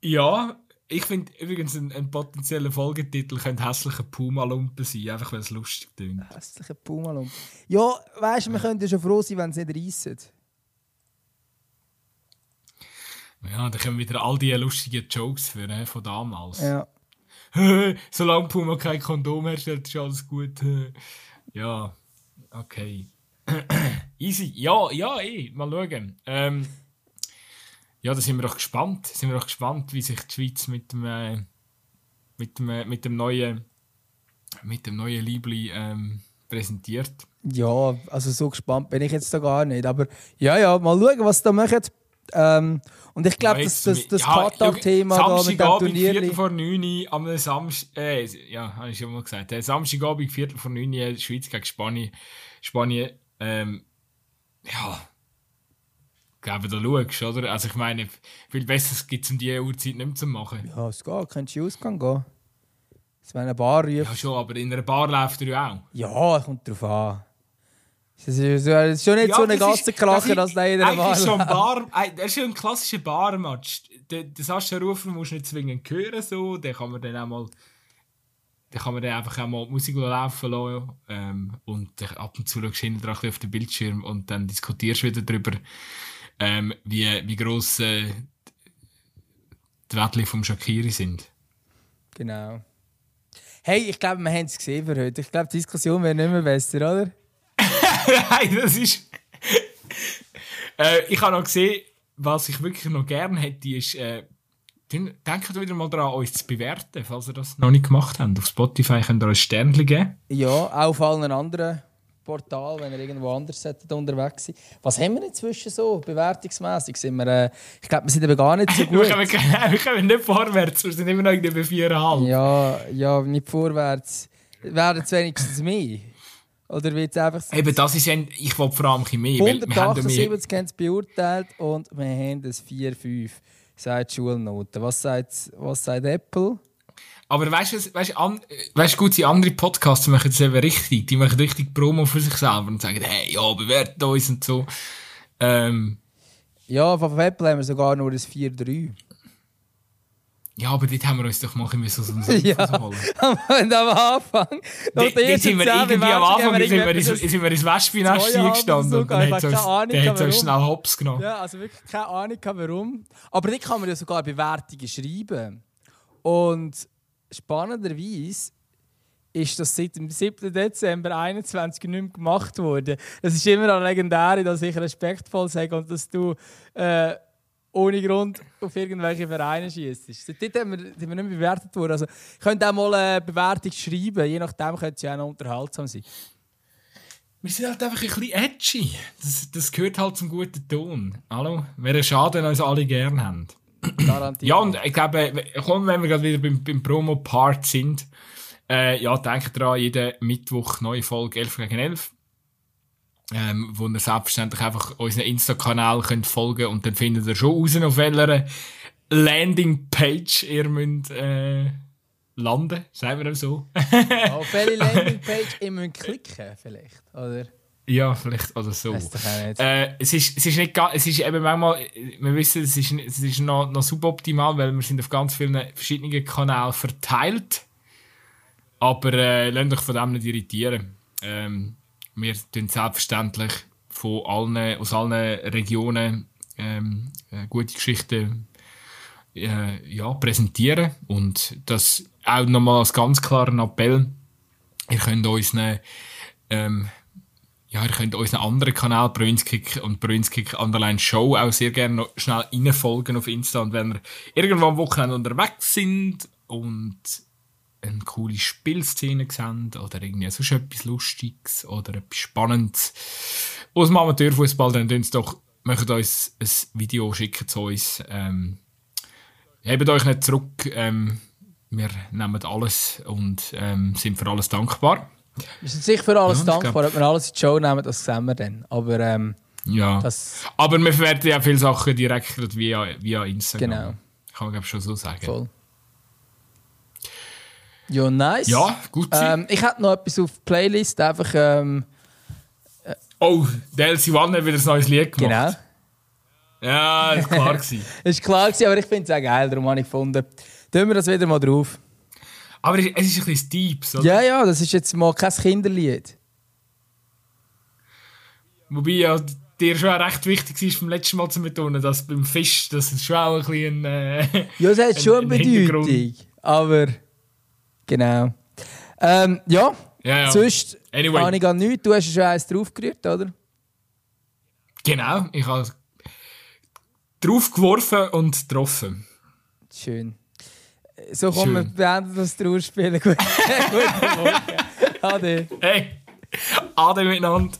ja, ich finde übrigens ein, ein potenzieller Folgetitel könnte hässliche Puma-Lumpen sein, einfach weil es lustig klingt. Hässliche Puma-Lumpen. Ja, weißt du, wir könnten schon froh sein, wenn sie nicht reissen. Ja, da kommen wieder all die lustigen Jokes für, äh, von damals. Ja. Solange Puma kein Kondom herstellt, ist alles gut. ja, okay. Easy. Ja, ja, eh. Mal schauen. Ähm, ja, da sind wir doch gespannt. Sind wir doch gespannt, wie sich die Schweiz mit dem, äh, mit dem, äh, mit dem neuen, mit dem neuen Liebli ähm, präsentiert. Ja, also so gespannt bin ich jetzt da gar nicht. Aber ja, ja, mal schauen, was da machen. Ähm, und ich glaube, ja, das, das, das ja, Katar-Thema da mit dem Turnier... Viertel vor 9 Uhr am Samstag... Äh, ja, habe ich schon mal gesagt. Äh, Samstagabend, Viertel vor 9 Uhr, Schweiz gegen Spanien. Spanien, ähm, ja... Ich glaube, da schaust oder? Also ich meine, viel besser gibt es um diese Uhrzeit nicht mehr zu machen. Ja, es geht. Könntest du in Ausgang gehen. Es wäre eine Bar ruft. Ja schon, aber in einer Bar läuft er ja auch. Ja, kommt drauf an. Das ist, schon nicht ja, so eine Gassenkracher, dass da jeder Bar ist schon Bar, Das ist schon ein klassischer Barmatch. Den, den Sascha Rufer musst du nicht zwingend hören, so. den kann man dann auch mal dann kann man dann einfach auch mal die Musik laufen lassen ähm, und ab und zu schaust du auf den Bildschirm und dann diskutierst du wieder darüber, ähm, wie, wie gross äh, die Wettli vom Shakiri sind. Genau. Hey, ich glaube, wir haben es gesehen für heute. Ich glaube, die Diskussion wäre nicht mehr besser, oder? Nein, das ist. äh, ich habe noch gesehen, was ich wirklich noch gerne hätte, ist. Äh, denkt wieder mal daran, uns zu bewerten, falls ihr das noch nicht gemacht habt. Auf Spotify könnt ihr uns Sternchen geben. Ja, auch auf allen anderen Portal, wenn ihr irgendwo anders unterwegs seid. Was haben wir inzwischen so, bewertungsmässig? Sind wir, äh, ich glaube, wir sind eben gar nicht so gut. wir, kommen, wir kommen nicht vorwärts, wir sind immer noch irgendwie bei 4,5. Ja, ja, nicht vorwärts. Werden es wenigstens mehr? Oder wird es einfach... Eben, das ist ein, ich wollte vor allem mehr. 178 haben es beurteilt und wir haben das 4,5. Sagt Schulnoten. Was sagt, was sagt Apple? Aber weißt du, weißt, an, weißt, gut, die anderen Podcasts machen das eben richtig. Die machen richtig Promo für sich selber und sagen, hey, ja, bewertet uns und so. Ähm, ja, von Apple haben wir sogar nur ein 4,3. Ja, aber dort haben wir uns doch mal ein bisschen so ein ja, holen. am Anfang. Dort sind wir irgendwie am Anfang sind wir, ins, sind wir ins Wespennest eingestanden so, und dann hat es uns schnell Hops genommen. Ja, also wirklich keine Ahnung, warum. Aber dort kann man ja sogar Bewertungen schreiben. Und spannenderweise ist das seit dem 7. Dezember 2021 nicht mehr gemacht worden. Das ist immer eine Legendäre, dass ich respektvoll sage und dass du äh, ohne Grund auf irgendwelche Vereine schießt. Dort haben wir, sind wir nicht mehr bewertet worden. Also, ich könnte auch mal eine Bewertung schreiben, je nachdem könnte ja auch noch unterhaltsam sein. Wir sind halt einfach ein bisschen edgy. Das, das gehört halt zum guten Ton. Hallo? Wäre schade, wenn uns alle gern haben. Garantiert. Ja, und ich glaube, komm, wenn wir gerade wieder beim, beim Promo-Part sind, äh, ja, denkt dran, jeden Mittwoch neue Folge 11 gegen 11. Ähm, wo ihr selbstverständlich einfach unseren Insta-Kanal könnt folgen und dann findet ihr schon raus, auf welcher Landingpage ihr müsst, äh, landen, sagen wir so. auf welche Landingpage ihr müsst klicken, vielleicht, oder? Ja, vielleicht oder so. Äh, es, ist, es ist nicht es ist eben manchmal, wir wissen, es ist, es ist noch, noch suboptimal, weil wir sind auf ganz vielen verschiedenen Kanälen verteilt. Aber äh, lasst euch von dem nicht irritieren. Ähm, wir tun selbstverständlich von allen, aus allen Regionen ähm, äh, gute Geschichten äh, ja, präsentieren. Und das auch nochmal als ganz klaren Appell. Ihr könnt uns eine, ähm, ja, ihr könnt unseren anderen Kanal, Brünskick und Brünskick Underline Show, auch sehr gerne noch schnell reinfolgen auf Insta. Und wenn wir irgendwo am Wochenende unterwegs sind und eine coole Spielszene sehen oder irgendwie sonst etwas Lustiges oder etwas Spannendes aus dem Amateurfußball, dann tun doch, möchtet uns ein Video schicken zu uns. Ähm, hebt euch nicht zurück. Ähm, wir nehmen alles und ähm, sind für alles dankbar. Wir sind sicher für alles ja, dankbar. Ob wir alles in die Show nehmen, das sehen wir dann. Aber, ähm, ja. Aber wir verwerten ja viele Sachen direkt via, via Instagram. Genau. Kann man glaube schon so sagen. Voll. Ja, nice. Ja, gut. Ähm, ich hätte noch etwas auf die Playlist. Einfach. Ähm, äh, oh, DLC One hat wieder ein neues Lied gemacht. Genau. Ja, ist klar gewesen. ist klar gewesen, aber ich finde es auch geil, darum habe ich gefunden. Tun wir das wieder mal drauf. Aber es ist ein bisschen deep, oder? Ja, ja, das ist jetzt mal kein Kinderlied. Wobei ja dir schon recht wichtig ist, vom letzten Mal zu betonen, dass beim Fisch, das ist schon auch ein bisschen... Äh, ja, es hat schon eine Bedeutung. Aber... Genau. Ähm, ja, ja, ja. sonst Anyway. habe ich an nichts. Du hast schon eins draufgerührt, oder? Genau, ich habe draufgeworfen und getroffen. Schön. So kommen wir beenden das Trauerspielen. Guten Morgen. Ade. Hey, Ade miteinander.